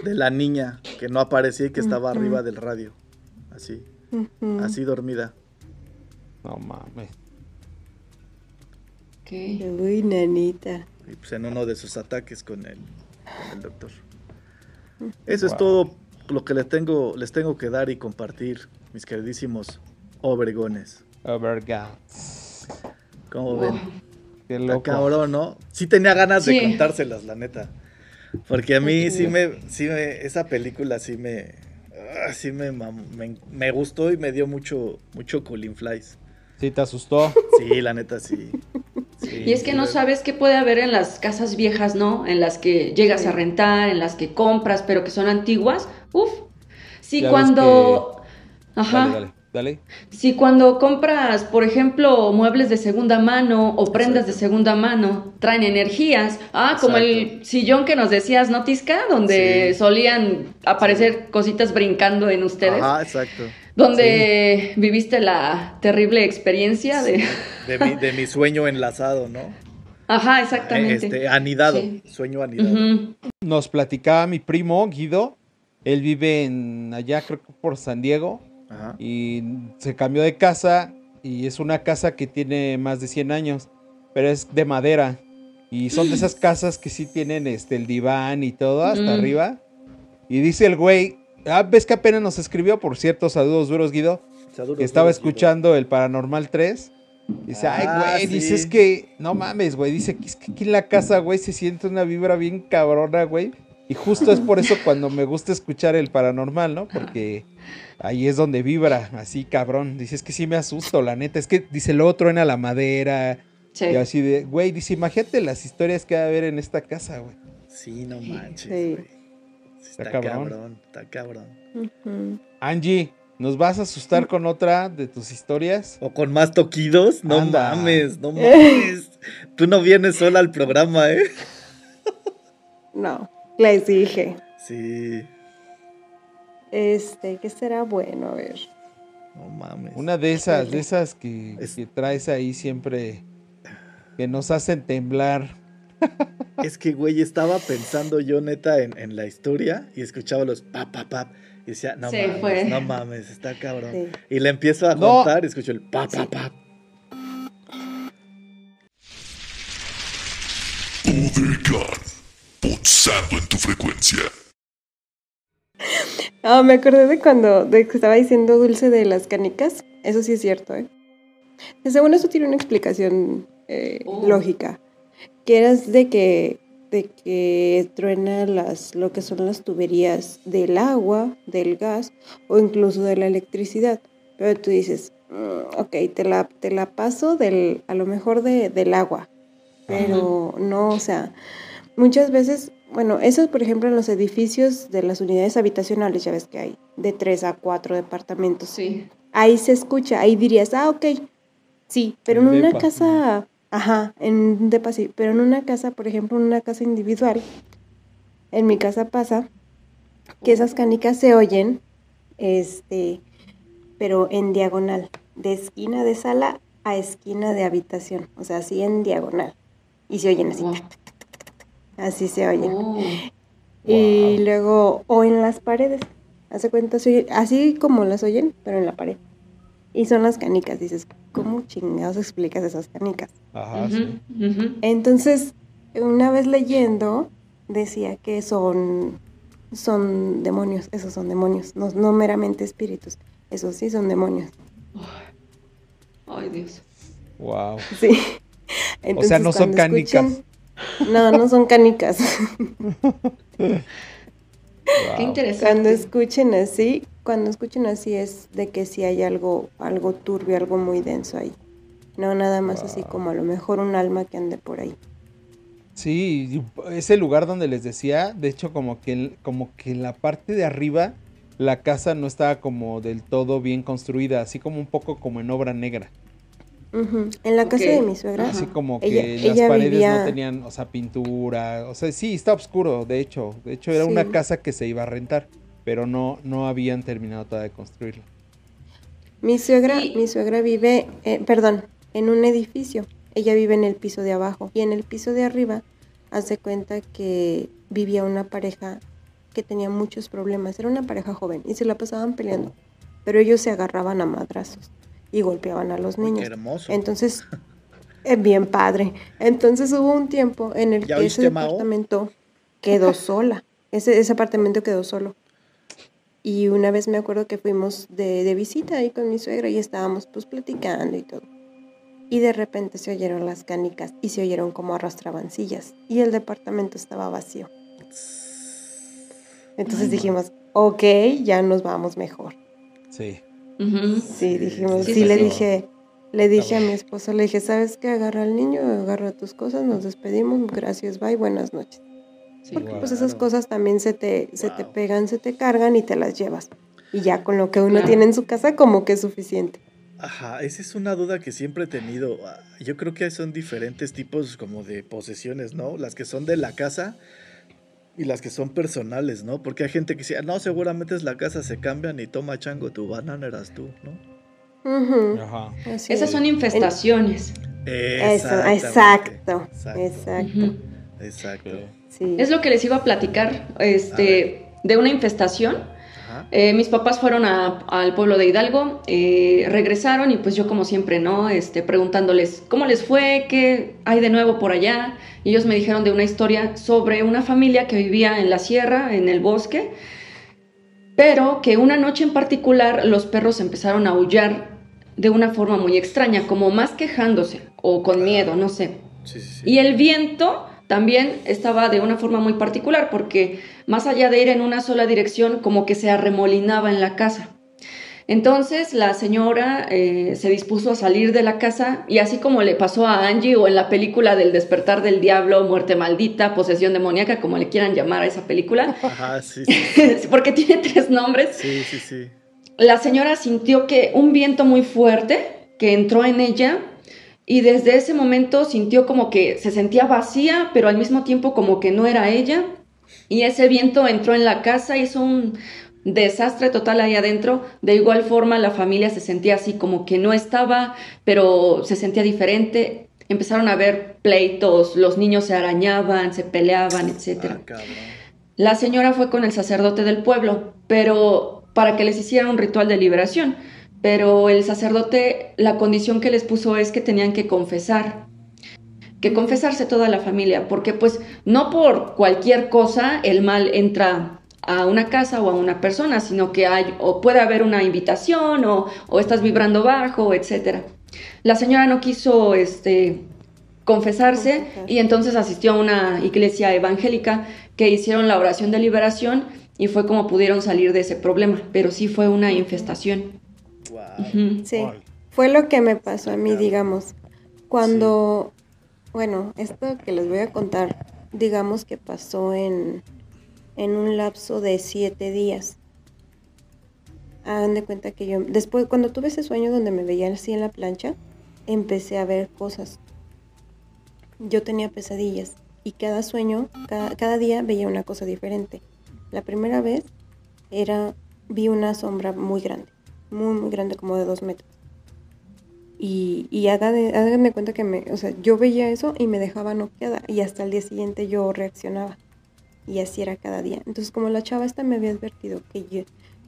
de la niña que no aparecía y que estaba arriba del radio. Así, así dormida. No mames. Ok. Uy, nanita. Y pues en uno de sus ataques con el, con el doctor. Eso es Wow. todo lo que les tengo, les tengo que dar y compartir, mis queridísimos obregones. Overga. ¿Cómo Wow. ven? Qué loco. cabrón, ¿no? Sí tenía ganas de Sí. contárselas, la neta. Porque a mí sí me, sí me, esa película sí me, ah, sí me, me, me gustó y me dio mucho, mucho Colin Flies. Sí, te asustó. Sí, la neta sí. Sí, Y es que sí, no sabes qué puede haber en las casas viejas, ¿no? En las que llegas a rentar, en las que compras, pero que son antiguas. Uf. Sí, cuando... Ajá. Dale, dale, dale. Si cuando compras, por ejemplo, muebles de segunda mano o prendas de segunda mano, traen energías. Ah, como el sillón que nos decías, ¿no, Tisca? Donde Sí. solían aparecer cositas brincando en ustedes. Ajá, exacto. Donde viviste la terrible experiencia de... De mi, de mi sueño enlazado, ¿no? Ajá, exactamente. Este, anidado, Sí. sueño anidado. Nos platicaba mi primo Guido. Él vive en allá, creo que por San Diego. Ajá. Y se cambió de casa. Y es una casa que tiene más de 100 años. Pero es de madera. Y son de esas casas que sí tienen este, el diván y todo hasta Mm. arriba. Y dice el güey Ah, ves que apenas nos escribió, por cierto, saludos duros, Guido. Saludos, Que estaba escuchando el Paranormal 3. Dice, ay, Ah, güey, dice, sí. es que, no mames, güey. Dice, es que aquí en la casa, güey, se siente una vibra bien cabrona, güey. Y justo es por eso cuando me gusta escuchar el paranormal, ¿no? Porque ahí es donde vibra, así cabrón. Dice, es que sí me asusto, la neta. Es que, dice, luego truena la madera. Sí. Y así de, güey, dice, imagínate las historias que va a haber en esta casa, güey. Sí, no manches, Sí. güey. Sí, Está, Está cabrón. cabrón. está cabrón. Angie, ¿nos vas a asustar con otra de tus historias? O con más toquidos, no Anda. mames, no mames. Tú no vienes sola al programa, ¿eh? No, les dije. Sí, Este, ¿qué será bueno? A ver. no mames. Una de esas, de esas que, Es- que traes ahí siempre, que nos hacen temblar. Es que, güey, estaba pensando yo neta en, en la historia y escuchaba los pap, pap, pap. Y decía, no mames, fue. no mames, está cabrón. Sí. Y le empiezo a No. contar y escucho el pap, pap, pulsando en tu frecuencia. Ah, me acordé de cuando de que estaba diciendo dulce de las canicas. Eso sí es cierto, ¿eh? Según eso tiene una explicación eh, Oh. lógica. Que eras de que, de que truena las, lo que son las tuberías del agua, del gas o incluso de la electricidad. Pero tú dices, "Mm, ok, te la, te la paso del, a lo mejor de, del agua. Pero no, o sea, muchas veces, bueno, eso por ejemplo en los edificios de las unidades habitacionales, ya ves que hay de tres a cuatro departamentos. Sí. Ahí se escucha, ahí dirías, ah, ok, sí, pero en En una depa. casa, ajá, en un depa sí, pero en una casa, por ejemplo, en una casa individual, en mi casa pasa que esas canicas se oyen, este, pero en diagonal, de esquina de sala a esquina de habitación, o sea, así en diagonal, y se oyen así, Wow. Así se oyen. Oh. Y luego, o en las paredes. Hace cuenta, se oye- así como las oyen, pero en la pared. Y son las canicas. Dices, ¿cómo chingados explicas esas canicas? Ajá, sí. Entonces, una vez leyendo, decía que son, son demonios. Esos son demonios, no, no meramente espíritus. Esos sí son demonios. Ay, Dios. Wow. Sí. sea, no son canicas. No, no son canicas. Qué interesante. Cuando escuchen así, cuando escuchen así es de que sí hay algo, algo turbio, algo muy denso ahí. No nada más así como a lo mejor un alma que ande por ahí. Sí, ese lugar donde les decía, de hecho como que, el- como que en la parte de arriba la casa no estaba como del todo bien construida, así como un poco como en obra negra. En la casa de mi suegra, Así como Ella- que las ella paredes vivía- no tenían, o sea, pintura, o sea, sí, está oscuro, de hecho. De hecho, era Sí. una casa que se iba a rentar, pero no, no habían terminado todavía de construirla. mi suegra, mi suegra vive, eh, perdón, en un edificio. Ella vive en el piso de abajo y en el piso de arriba hace cuenta que vivía una pareja que tenía muchos problemas. Era una pareja joven y se la pasaban peleando, pero ellos se agarraban a madrazos y golpeaban a los niños. qué hermoso. Entonces, es bien padre. Entonces hubo un tiempo en el ¿Ya que ese oíste, Mao? departamento quedó sola. Ese, ese apartamento quedó solo. Y una vez me acuerdo que fuimos de, de visita ahí con mi suegra y estábamos pues platicando y todo. Y de repente se oyeron las canicas y se oyeron como arrastraban sillas. Y el departamento estaba vacío. Entonces dijimos, ok, ya nos vamos mejor. Sí. Sí, dijimos, Sí, le dije, le dije a mi esposo, le dije, ¿sabes qué? Agarra al niño, agarra tus cosas, nos despedimos, gracias, bye, buenas noches. Sí. Porque pues esas cosas también se te, se te pegan, se te cargan y te las llevas. Y ya con lo que uno Claro. tiene en su casa como que es suficiente. Ajá, esa es una duda que siempre he tenido. Yo creo que son diferentes tipos como de posesiones, ¿no? Las que son de la casa y las que son personales, ¿no? Porque hay gente que dice, "Ah, no, seguramente es la casa, se cambian y toma chango, tu banana eras tú, ¿no? Ajá. así Esas es. son infestaciones. Eso, exacto, Exacto. exacto. Exacto. Sí. Es lo que les iba a platicar este, de una infestación. Eh, mis papás fueron a- al pueblo de Hidalgo, eh, regresaron y pues yo como siempre, ¿no? Este, preguntándoles cómo les fue, qué hay de nuevo por allá. Y ellos me dijeron de una historia sobre una familia que vivía en la sierra, en el bosque. pero que una noche en particular los perros empezaron a aullar de una forma muy extraña, como más quejándose o con miedo, no sé. Sí, sí, sí. Y el viento también estaba de una forma muy particular, porque más allá de ir en una sola dirección, como que se arremolinaba en la casa. Entonces la señora eh, se dispuso a salir de la casa y así como le pasó a Angie o en la película del despertar del diablo, muerte maldita, posesión demoníaca, como le quieran llamar a esa película, Ajá, sí, sí. porque tiene tres nombres, Sí, sí, sí. la señora sintió que un viento muy fuerte que entró en ella y desde ese momento sintió como que se sentía vacía, pero al mismo tiempo como que no era ella. Y ese viento entró en la casa, hizo un desastre total ahí adentro. De igual forma la familia se sentía así como que no estaba, pero se sentía diferente. Empezaron a haber pleitos, los niños se arañaban, se peleaban. Ah, cabrón. La señora fue con el sacerdote del pueblo, pero para que les hiciera un ritual de liberación. Pero el sacerdote, la condición que les puso es que tenían que confesar, que confesarse toda la familia, porque pues no por cualquier cosa el mal entra a una casa o a una persona, sino que hay o puede haber una invitación o, o estás vibrando bajo, etcétera. La señora no quiso este confesarse Confesar. y entonces asistió a una iglesia evangélica que hicieron la oración de liberación y fue como pudieron salir de ese problema, pero sí fue una infestación. Wow. Sí, fue lo que me pasó a mí, digamos. Cuando, bueno, esto que les voy a contar, digamos que pasó en, en un lapso de siete días. Hagan de cuenta que yo, después, cuando tuve ese sueño donde me veía así en la plancha, empecé a ver cosas. Yo tenía pesadillas y cada sueño, cada, cada día veía una cosa diferente. La primera vez era, vi una sombra muy grande, muy, muy grande, como de dos metros. Y, y háganme cuenta que me, o sea, yo veía eso y me dejaba noqueada y hasta el día siguiente yo reaccionaba. Y así era cada día. Entonces, como la chava esta me había advertido que yo,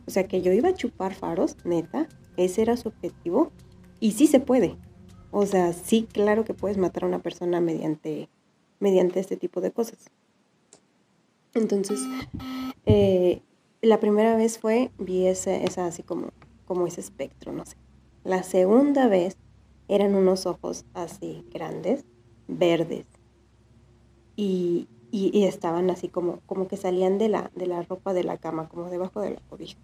o sea, que yo iba a chupar faros, neta, ese era su objetivo. Y sí se puede. O sea, sí, claro que puedes matar a una persona mediante, mediante este tipo de cosas. Entonces, eh, la primera vez fue, vi ese, esa así como, como ese espectro, no sé. La segunda vez eran unos ojos así grandes, verdes. Y, y- y estaban así como, como que salían de la, de la ropa de la cama, como debajo de la cobija.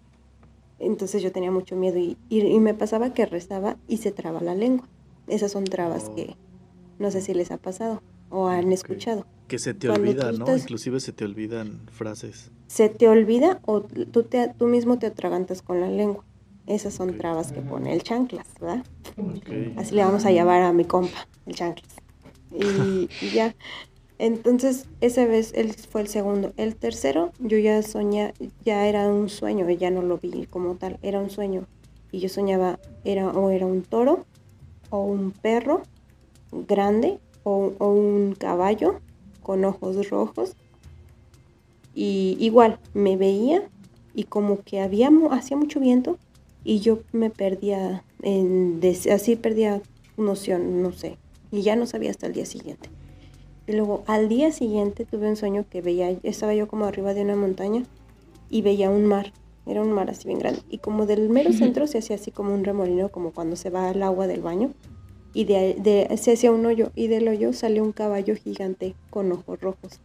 Entonces yo tenía mucho miedo y, y- me pasaba que rezaba y se traba la lengua. Esas son trabas Oh. que no sé si les ha pasado o han escuchado. Que se te Cuando olvida, ¿no? estás- Inclusive se te olvidan frases. se te olvida o tú, te, tú mismo te atragantas con la lengua. Esas son trabas que pone el chanclas, ¿verdad? Así le vamos a llamar a mi compa, el chanclas. Y, y ya. Entonces, esa vez él fue el segundo. El tercero, yo ya soñé, ya era un sueño, ya no lo vi como tal, era un sueño. Y yo soñaba, era o era un toro, o un perro grande, o, o un caballo con ojos rojos. Y igual, me veía y como que había, hacía mucho viento y yo me perdía, en, así perdía noción, no sé, y ya no sabía hasta el día siguiente. Y luego al día siguiente tuve un sueño que veía, estaba yo como arriba de una montaña y veía un mar, era un mar así bien grande, y como del mero centro se hacía así como un remolino, como cuando se va al agua del baño, y de, de- se hacía un hoyo, y del hoyo salió un caballo gigante con ojos rojos.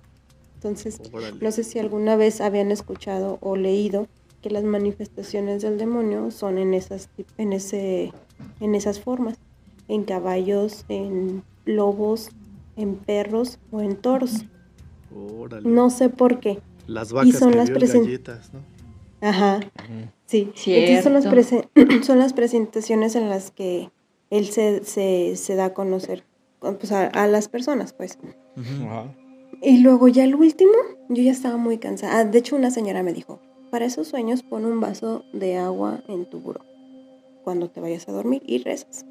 Entonces, Órale. no sé si alguna vez habían escuchado o leído que las manifestaciones del demonio son en esas en ese en esas formas, en caballos, en lobos, en perros o en toros. Órale. No sé por qué. Las vacas son que las presen- galletas, ¿no? Ajá. Sí. Entonces son las, Cierto. presen- son las presentaciones en las que él se, se, se da a conocer pues, a, a las personas, pues. Y luego ya el último, yo ya estaba muy cansada. Ah, de hecho, una señora me dijo, para esos sueños pon un vaso de agua en tu buró cuando te vayas a dormir y rezas.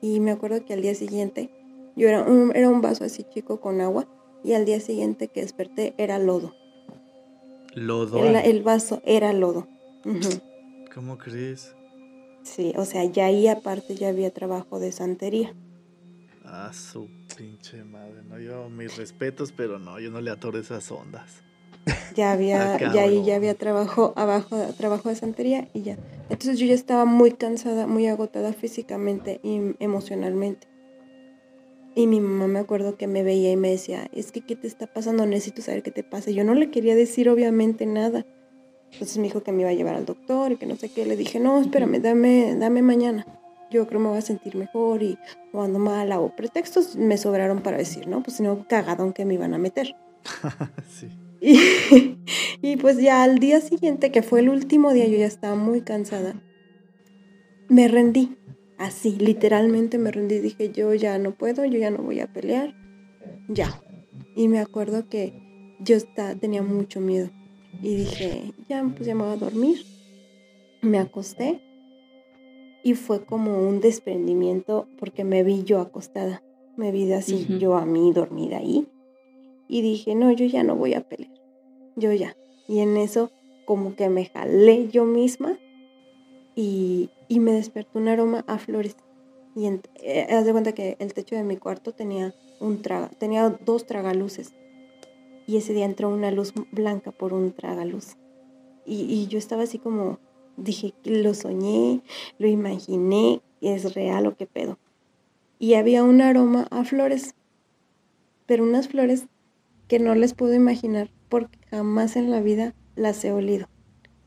Y me acuerdo que al día siguiente, yo era un, era un vaso así chico con agua y al día siguiente que desperté era lodo. Lodo. El, el vaso era lodo. ¿Cómo crees? Sí, o sea, ya ahí aparte ya había trabajo de santería. Ah, su pinche madre. No, yo mis respetos, pero no, yo no le atoro esas ondas. Ya había, Ah, ya ahí ya había trabajo abajo, trabajo de santería y ya. Entonces yo ya estaba muy cansada, muy agotada físicamente y emocionalmente. Y mi mamá me acuerdo que me veía y me decía, es que ¿qué te está pasando? Necesito saber qué te pasa. Yo no le quería decir obviamente nada. Entonces me dijo que me iba a llevar al doctor y que no sé qué. Le dije, no, espérame, dame, dame mañana. Yo creo me voy a sentir mejor y o ando mala o pretextos me sobraron para decir, ¿no? Pues si no, cagadón que me iban a meter. sí. Y, y pues ya al día siguiente, que fue el último día, yo ya estaba muy cansada, me rendí. Así, literalmente me rendí. Dije, yo ya no puedo, yo ya no voy a pelear. Ya. Y me acuerdo que yo está, tenía mucho miedo. Y dije, ya, pues ya me voy a dormir. Me acosté. Y fue como un desprendimiento porque me vi yo acostada. Me vi así, yo a mí dormida ahí. Y dije, no, yo ya no voy a pelear. Yo ya. Y en eso como que me jalé yo misma y, y me despertó un aroma a flores. Y en- eh, haz de cuenta que el techo de mi cuarto tenía, un traga, tenía dos tragaluces. Y ese día entró una luz blanca por un tragaluz. Y, y yo estaba así como, dije, lo soñé, lo imaginé, es real o qué pedo. Y había un aroma a flores, pero unas flores que no les puedo imaginar porque jamás en la vida las he olido.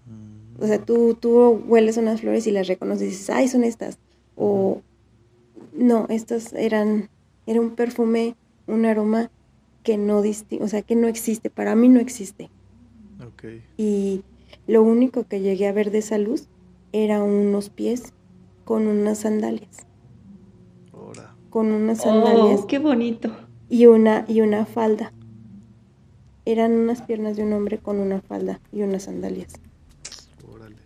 Mm, O sea, tú, tú hueles unas flores y las reconoces y dices, ay, son estas. O no, estas eran, era un perfume, un aroma que no disti o sea, que no existe, para mí no existe. Ok. Y lo único que llegué a ver de esa luz era unos pies con unas sandalias, Ahora. con unas sandalias Oh, qué bonito. y una, y una falda. Eran unas piernas de un hombre con una falda y unas sandalias. Órale.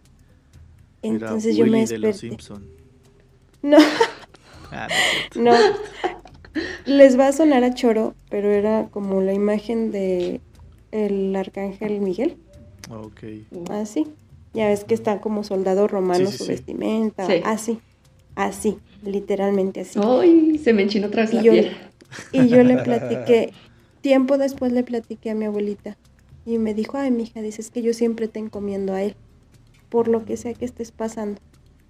Era Entonces yo me Willy de los desperté. Simpson. No, Ah, no. Les va a sonar a choro, pero era como la imagen de el arcángel Miguel. Ok. Así. Ya ves que está como soldado romano Sí, sí, su sí. vestimenta. Sí. Así. Así. Literalmente así. Ay, se me enchinó otra vez Y la yo- piel. Y yo le platiqué, tiempo después le platiqué a mi abuelita. Y me dijo, ay, mija, dices que yo siempre te encomiendo a él. Por lo que sea que estés pasando.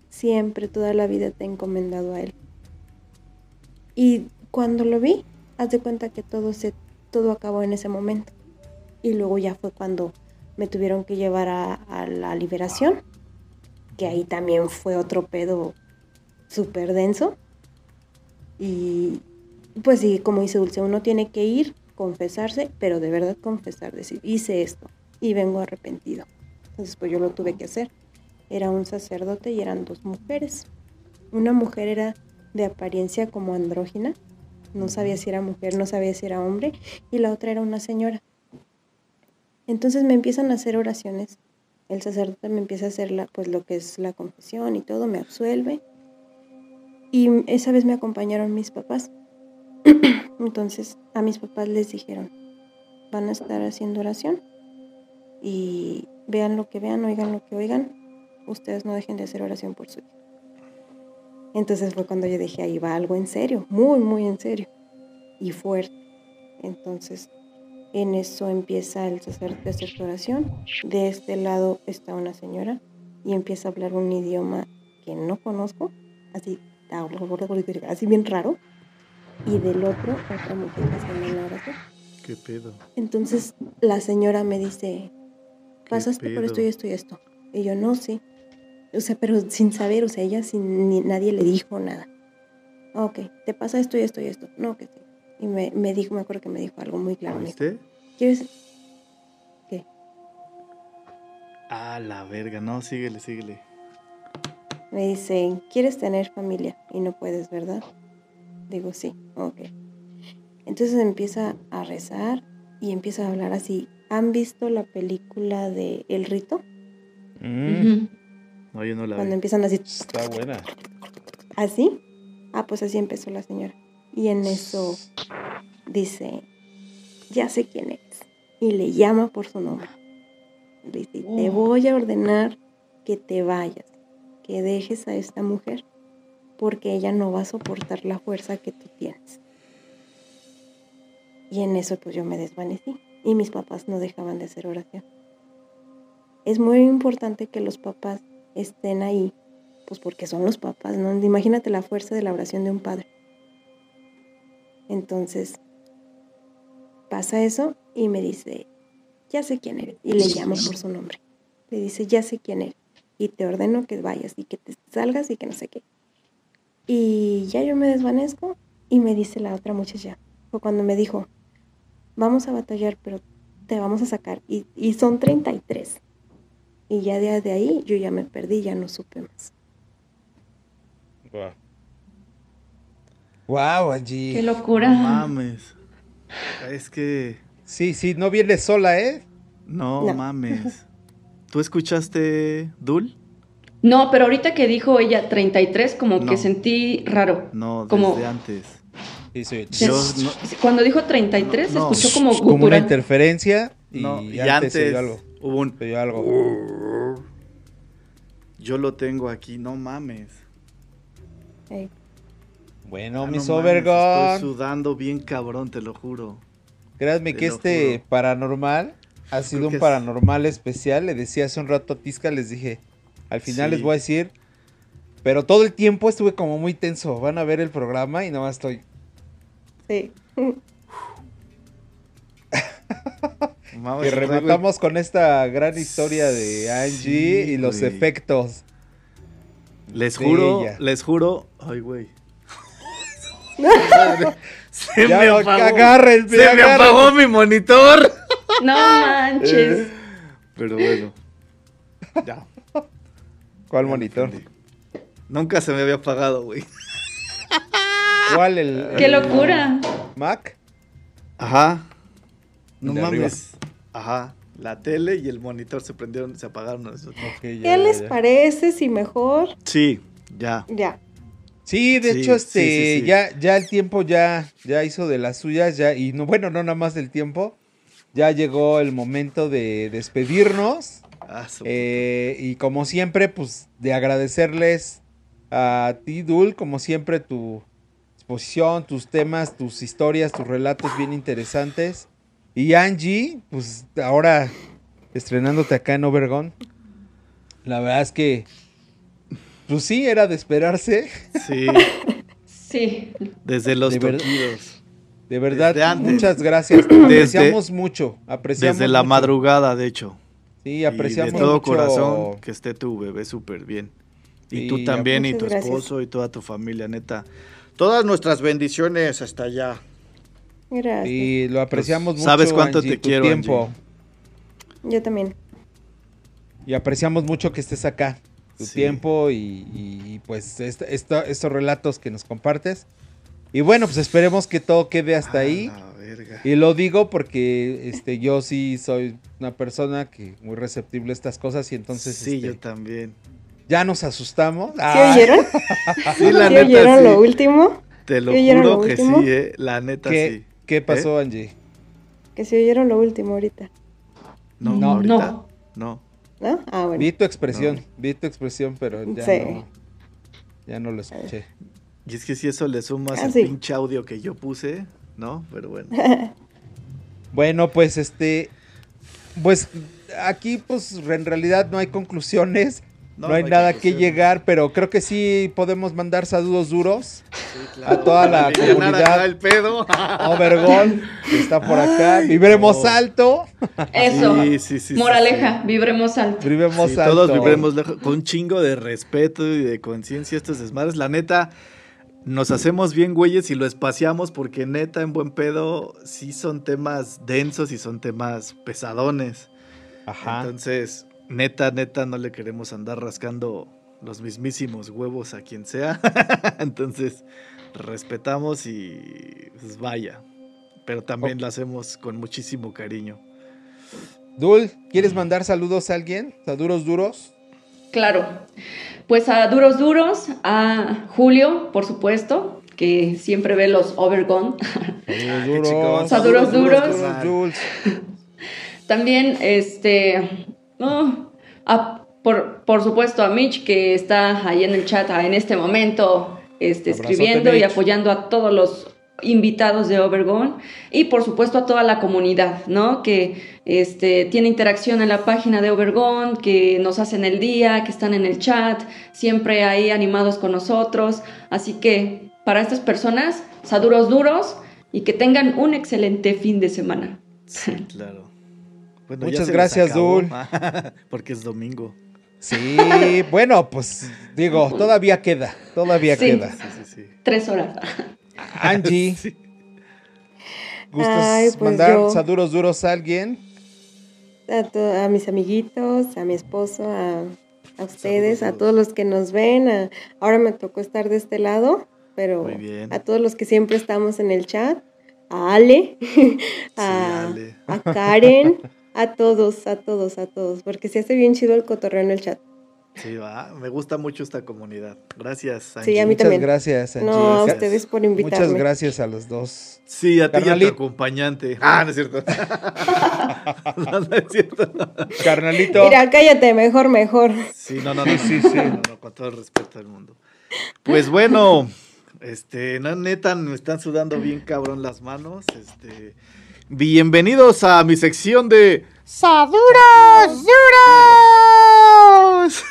Siempre, toda la vida te he encomendado a él. Y cuando lo vi, haz de cuenta que todo se, todo acabó en ese momento. Y luego ya fue cuando me tuvieron que llevar a, la liberación. Que ahí también fue otro pedo súper denso. Y pues sí, como dice Dulce, uno tiene que ir, confesarse, pero de verdad confesar, decir, hice esto y vengo arrepentido. Entonces pues yo lo tuve que hacer. Era un sacerdote y eran dos mujeres. Una mujer era de apariencia como andrógina, no sabía si era mujer, no sabía si era hombre, y la otra era una señora. Entonces me empiezan a hacer oraciones. El sacerdote me empieza a hacer la, pues lo que es la confesión y todo, me absuelve. Y esa vez me acompañaron mis papás. Entonces a mis papás les dijeron, van a estar haciendo oración y vean lo que vean, oigan lo que oigan, ustedes no dejen de hacer oración por su hijo. Entonces fue cuando yo dije, ahí va algo en serio, muy, muy en serio y fuerte. Entonces en eso empieza el sacerdote a hacer oración. De este lado está una señora y empieza a hablar un idioma que no conozco, así, así bien raro. Y del otro, otra mujer haciendo la oración. ¿Qué pedo? Entonces la señora me dice, ¿Qué pasaste por esto y esto y esto. Y yo, no, sí. O sea, pero sin saber, o sea, ella sin ni nadie le dijo nada. Ok, te pasa esto y esto y esto. No, que sí. Y me, me dijo, me acuerdo que me dijo algo muy claro. ¿Viste? ¿quieres? ¿Qué? Ah, la verga. No, síguele, síguele. Me dice, ¿quieres tener familia? Y no puedes, ¿verdad? Digo, sí, ok. Entonces empieza a rezar y empieza a hablar así. ¿Han visto la película de El Rito? Mm. No, yo no la Cuando vi. empiezan así, está buena. ¿Así? Ah, pues así empezó la señora. Y en eso dice, ya sé quién es. Y le llama por su nombre. Le dice, te Oh. voy a ordenar que te vayas, que dejes a esta mujer, porque ella no va a soportar la fuerza que tú tienes. Y en eso pues yo me desvanecí. y mis papás no dejaban de hacer oración. Es muy importante que los papás estén ahí, pues porque son los papás, ¿no? Imagínate la fuerza de la oración de un padre. Entonces, pasa eso y me dice, ya sé quién eres. Y le llamo por su nombre. Le dice, ya sé quién eres. Y te ordeno que vayas y que te salgas y que no sé qué. Y ya yo me desvanezco y me dice la otra muchacha. Fue cuando me dijo, vamos a batallar, pero te vamos a sacar. Y, y son 33. Y ya de, ahí yo ya me perdí, ya no supe más. Wow. Wow, Angie. Qué locura. No mames. Es que. Sí, sí, no vienes sola, ¿eh? No, No. mames. ¿Tú escuchaste Dul? No, pero ahorita que dijo ella 33, como No. que sentí raro. No, Como- desde antes. Sí, sí. Se- Yo no- Cuando dijo 33, No, no. se escuchó como Como una gutural. interferencia y, no, y antes, antes algo. hubo un. Algo. Yo lo tengo aquí, no mames. Bueno, Ah, mis no mames, Estoy sudando bien cabrón, te lo juro. Créanme Te que este juro. paranormal ha Creo sido un es- paranormal especial. Le decía hace un rato a Tisca, les dije, al final Sí. les voy a decir, pero todo el tiempo estuve como muy tenso. Van a ver el programa y nada más estoy. Sí. Y rematamos con esta gran historia de Angie Sí, y los güey. efectos. Les juro, ella. les juro. Ay, güey. se Ya me apagó. agárrense, se me apagó mi monitor. No manches. Pero bueno. Ya. ¿Cuál monitor? Nunca se me había apagado, güey. ¿Cuál? ¿El, Qué el locura. Mac? Ajá. No mames. Ajá. La tele y el monitor se prendieron, se apagaron. Ya, ¿Qué ya, les ya. parece si mejor? Sí, ya. Ya. Sí, de Sí, hecho, sí, este, sí, sí. ya, ya el tiempo ya, ya hizo de las suyas, ya, y no, bueno, no nada más del tiempo. Ya llegó el momento de despedirnos. Ah, eh, y como siempre, pues, de agradecerles a ti, Dul, como siempre, tu exposición, tus temas, tus historias, tus relatos bien interesantes. Y Angie, pues, ahora estrenándote acá en Obergón. La verdad es que, pues sí, era de esperarse. Sí, Sí. desde los De. De verdad, muchas gracias. Apreciamos mucho. Apreciamos Desde la mucho. madrugada, de hecho. Sí, Y apreciamos de todo mucho. corazón que esté tu bebé súper bien. Y Sí, tú también, y tu gracias. esposo, y toda tu familia, neta. Todas nuestras bendiciones hasta allá. Gracias. Y lo apreciamos Pues, mucho. sabes cuánto Angie, te tu quiero, tiempo. Angie. Yo también. Y apreciamos mucho que estés acá. Tu Sí. tiempo y, y, pues est- esto- estos relatos que nos compartes. Y bueno, pues esperemos que todo quede hasta Ah, ahí. la verga. Y lo digo porque este yo sí soy una persona que muy receptible a estas cosas y entonces sí, este, yo también. ya nos asustamos. ¿Sí Ah, oyeron? Sí, la ¿Sí neta, oyeron sí. lo último? Te lo ¿Sí juro lo que último? sí, eh. La neta, ¿Qué, sí. ¿Qué pasó, Angie? Que si oyeron lo último ahorita. No, No, ahorita. no. No. ¿No? Ah, bueno. Vi tu expresión, vi tu expresión, pero ya Sí. no. Ya no lo escuché. Y es que si eso le sumas Ah, el sí. pinche audio que yo puse, ¿no? Pero bueno. Bueno, pues este. Pues aquí, pues en realidad no hay conclusiones. No, hay nada que llegar, pero creo que sí podemos mandar saludos duros. Sí, claro. a toda la comunidad. el pedo. Obergón, que está por acá. Vibremos no. alto. Eso. Sí, sí, sí, sí, Moraleja, vibremos alto. Vibremos Sí, alto. todos vibremos lejos, con un chingo de respeto y de conciencia estos desmadres. La neta, nos hacemos bien güeyes y lo espaciamos porque neta, en buen pedo, sí son temas densos y son temas pesadones. Ajá. Entonces, neta, neta, no le queremos andar rascando los mismísimos huevos a quien sea. Entonces, respetamos y pues vaya. Pero también lo hacemos con muchísimo cariño. Dul, ¿quieres mandar saludos a alguien? ¿A duros duros? Claro. Pues a Duros Duros, a Julio, por supuesto, que siempre ve los Overgone. A duros, duros. También, este, no, a- por, por supuesto a Mitch, que está ahí en el chat en este momento, este, escribiendo y apoyando a todos los invitados de Obergón y por supuesto a toda la comunidad, ¿no? Que este, tiene interacción en la página de Obergón, que nos hacen el día, que están en el chat, siempre ahí animados con nosotros. Así que para estas personas, saduros duros y que tengan un excelente fin de semana. Sí, claro. Muchas gracias, Dul. Porque es domingo. Sí, bueno, pues digo, todavía queda, todavía queda. Tres horas. Angie, ¿gustas pues mandar saduros duros a alguien? A, mis amiguitos, a mi esposo, a, ustedes, a todos los que nos ven. ahora me tocó estar de este lado, pero a todos los que siempre estamos en el chat, a Ale, a, a Karen, a todos, a todos, a todos, porque se hace bien chido el cotorreo en el chat. Sí, va. Me gusta mucho esta comunidad. Gracias, Angie. Sí, a mí Muchas también. gracias, Angie. No, a ustedes por invitarme. Muchas gracias a los dos. Sí, a ti y a tu acompañante. Ah, no es cierto. no, no es cierto. Carnalito. Mira, cállate, mejor, mejor. Sí, no, no, no. Sí, sí. No, no, con todo el respeto del mundo. Pues bueno, este, no, neta, me están sudando bien cabrón las manos. Este, bienvenidos a mi sección de Saduros Duros.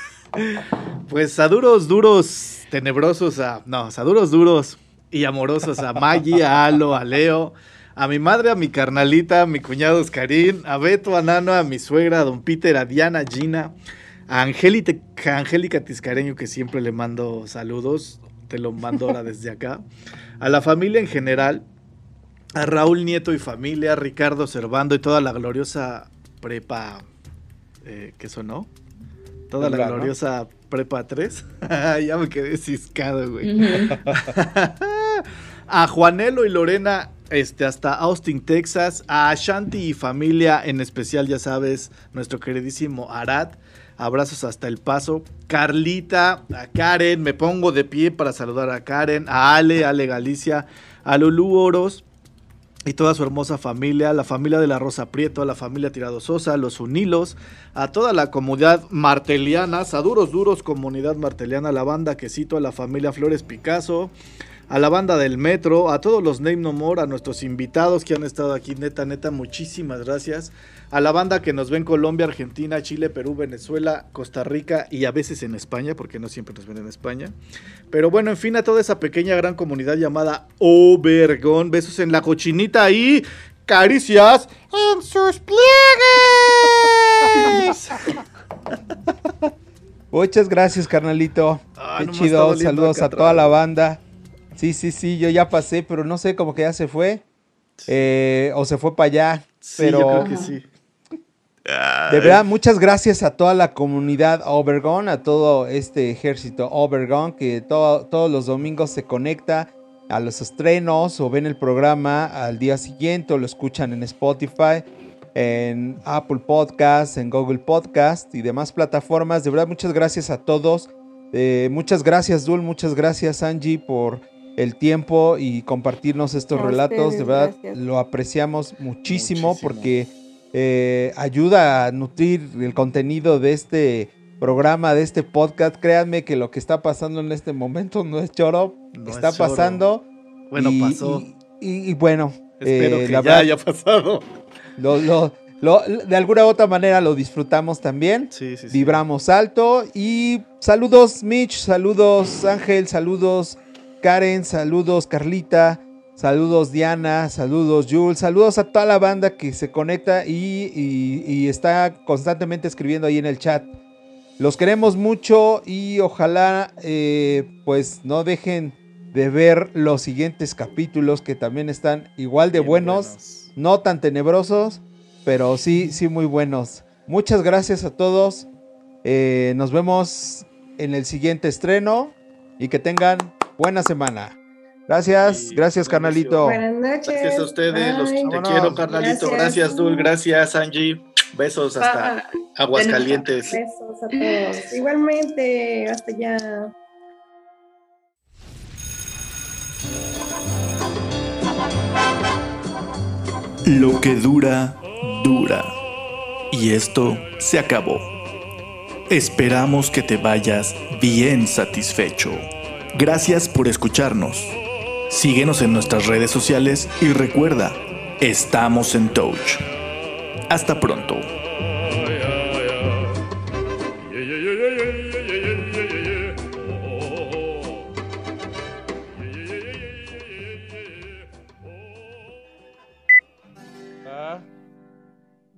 Pues saduros duros, tenebrosos a. No, saduros duros y amorosos a Maggie, a Alo, a Leo, a mi madre, a mi carnalita, a mi cuñado Oscarín, a Beto, a Nano, a mi suegra, a don Peter, a Diana, a Gina, a Angélica, Tiscareño, que siempre le mando saludos, te lo mando ahora desde acá, a la familia en general, a Raúl Nieto y familia, a Ricardo Servando y toda la gloriosa prepa eh, que sonó. Toda la gloriosa prepa 3. ya me quedé ciscado, güey. a Juanelo y Lorena este, hasta Austin, Texas. A Shanti y familia, en especial, ya sabes, nuestro queridísimo Arad. Abrazos hasta El Paso. Carlita, a Karen, me pongo de pie para saludar a Karen. A Ale, Ale Galicia. A Lulú Oros y toda su hermosa familia, la familia de la Rosa Prieto, a la familia Tirado Sosa, los Unilos, a toda la comunidad marteliana, a duros duros comunidad marteliana, a la banda Quesito, a la familia Flores Picasso, a la banda del Metro, a todos los Name No More, a nuestros invitados que han estado aquí, neta, neta, muchísimas gracias. A la banda que nos ve en Colombia, Argentina, Chile, Perú, Venezuela, Costa Rica y a veces en España, porque no siempre nos ven en España. Pero bueno, en fin, a toda esa pequeña gran comunidad llamada Obergón. Besos en la cochinita y caricias en sus pliegues. Muchas gracias, carnalito. Qué chido. Saludos a toda la banda. Sí, sí, sí, yo ya pasé, pero no sé, como que ya se fue. Eh, o se fue para allá. Sí, yo creo que sí. De verdad, muchas gracias a toda la comunidad Obergon, a todo este ejército Obergon que todos los domingos se conecta a los estrenos o ven el programa al día siguiente o lo escuchan en Spotify, en Apple Podcast, en Google Podcast y demás plataformas. De verdad, muchas gracias a todos. Eh, muchas gracias, Dul, muchas gracias, Angie, por el tiempo y compartirnos estos relatos. de verdad, lo apreciamos muchísimo, porque eh, ayuda a nutrir el contenido de este programa, de este podcast. Créanme que lo que está pasando en este momento no es choro, está pasando. Bueno, pasó. Y, bueno, espero eh, que ya haya pasado. de alguna u otra manera lo disfrutamos también. Sí, sí, Vibramos alto. Y saludos, Mitch. Saludos, Ángel. Saludos, Karen, saludos Carlita, saludos Diana, saludos Jules, saludos a toda la banda que se conecta y, está constantemente escribiendo ahí en el chat. Los queremos mucho y ojalá eh, pues no dejen de ver los siguientes capítulos que también están igual de buenos, no tan tenebrosos, pero sí, sí muy buenos. Muchas gracias a todos. Eh, nos vemos en el siguiente estreno y que tengan buena semana. Gracias, gracias, carnalito. Buenas noches. Gracias a ustedes, los te quiero, carnalito. Gracias, Dul, gracias, Angie. Besos hasta Aguascalientes. Besos a todos. Igualmente, hasta allá. Lo que dura, dura. Y esto se acabó. Esperamos que te vayas bien satisfecho. Gracias por escucharnos. Síguenos en nuestras redes sociales y recuerda, estamos en Touch. Hasta pronto.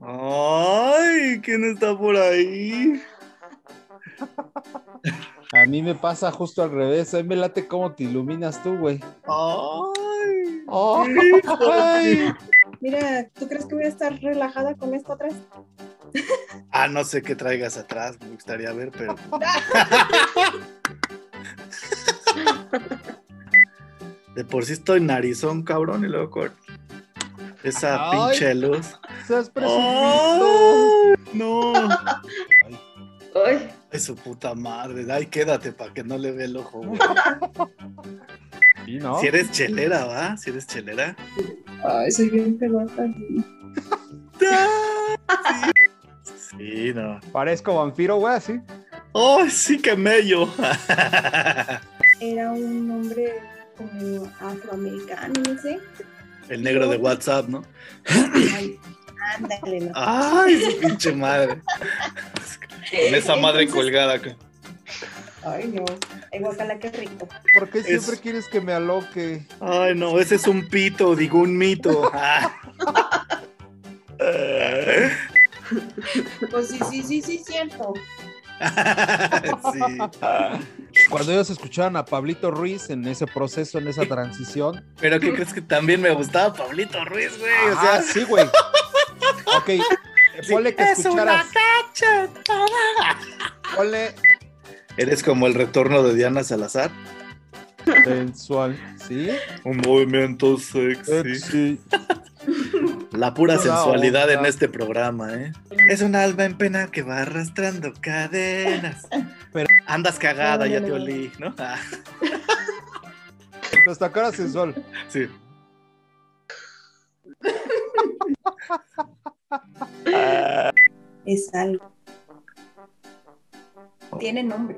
Ay, ¿quién está por ahí? A mí me pasa justo al revés. A mí me late cómo te iluminas tú, güey. Ay. Ay. Mira, ¿tú crees que voy a estar relajada con esto atrás? Ah, no sé qué traigas atrás, me gustaría ver, pero. De por sí estoy narizón, cabrón, y luego con esa Ay. pinche luz. Seas presumido. Ay, no. Su puta madre. Ay, quédate para que no le vea el ojo, güey. Sí, ¿no? Si eres chelera, ¿va? Si eres chelera. Ay, soy bien pelota. Sí, no. Parezco vampiro, güey, así. ¡Oh, sí que mello! Era un hombre como afroamericano, no sé. El negro de WhatsApp, ¿no? Ay, ándale, no. ¡Ay, su pinche madre! Con esa madre Entonces- colgada acá. Ay, no. Ay, guacala, qué rico. ¿Por qué siempre Es- quieres que me aloque? Ay, no, ese es un pito, digo un mito. Ah. Pues sí, sí, sí, sí, cierto. Sí. Cuando ellos escuchaban a Pablito Ruiz en ese proceso, en esa transición. Pero ¿qué crees que también me gustaba Pablito Ruiz, güey? O ah, sea, sí, güey. Ok, eh, ponle que es una escucharas. cachetada. Ponle Eres como el retorno de Diana Salazar. sensual, ¿sí? Un movimiento sexy. Sí. La pura sensualidad onda. en este programa, ¿eh? Es un alma en pena que va arrastrando cadenas. Pero- Andas cagada, ya te olí, ¿no? Ah, Nuestra cara sensual. sí. Es algo. Tiene nombre,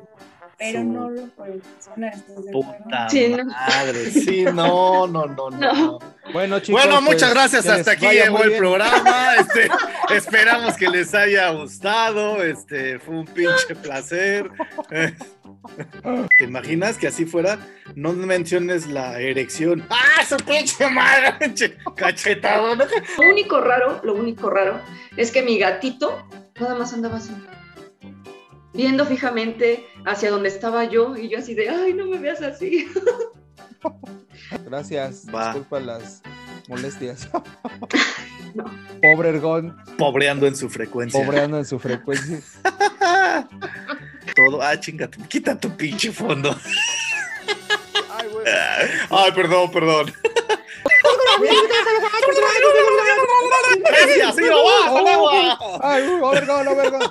pero Su no lo puedo sonar. ¿estás de acuerdo? Puta Sí, no. madre. Sí, no, no, no, no. No. Bueno, chicos. Bueno, pues, muchas gracias. Hasta aquí llegó el bien. programa. Este, esperamos que les haya gustado. Este, fue un pinche placer. ¿Te imaginas que así fuera? No menciones la erección. ¡Ah, su pinche madre! Cachetado. ¿no? Lo único raro, lo único raro es que mi gatito nada más andaba así, viendo fijamente hacia donde estaba yo y yo así de, ay, no me veas así. Gracias. Va. Disculpa las molestias. No. Pobre Ergón, Pobreando en su frecuencia. pobreando en su frecuencia. Todo. Ah, chingate. Quita tu pinche fondo. Ay, güey. Ay, perdón, perdón. Gracias, sí, lo va, hasta luego. Ay, uy, Ergón, Ergón.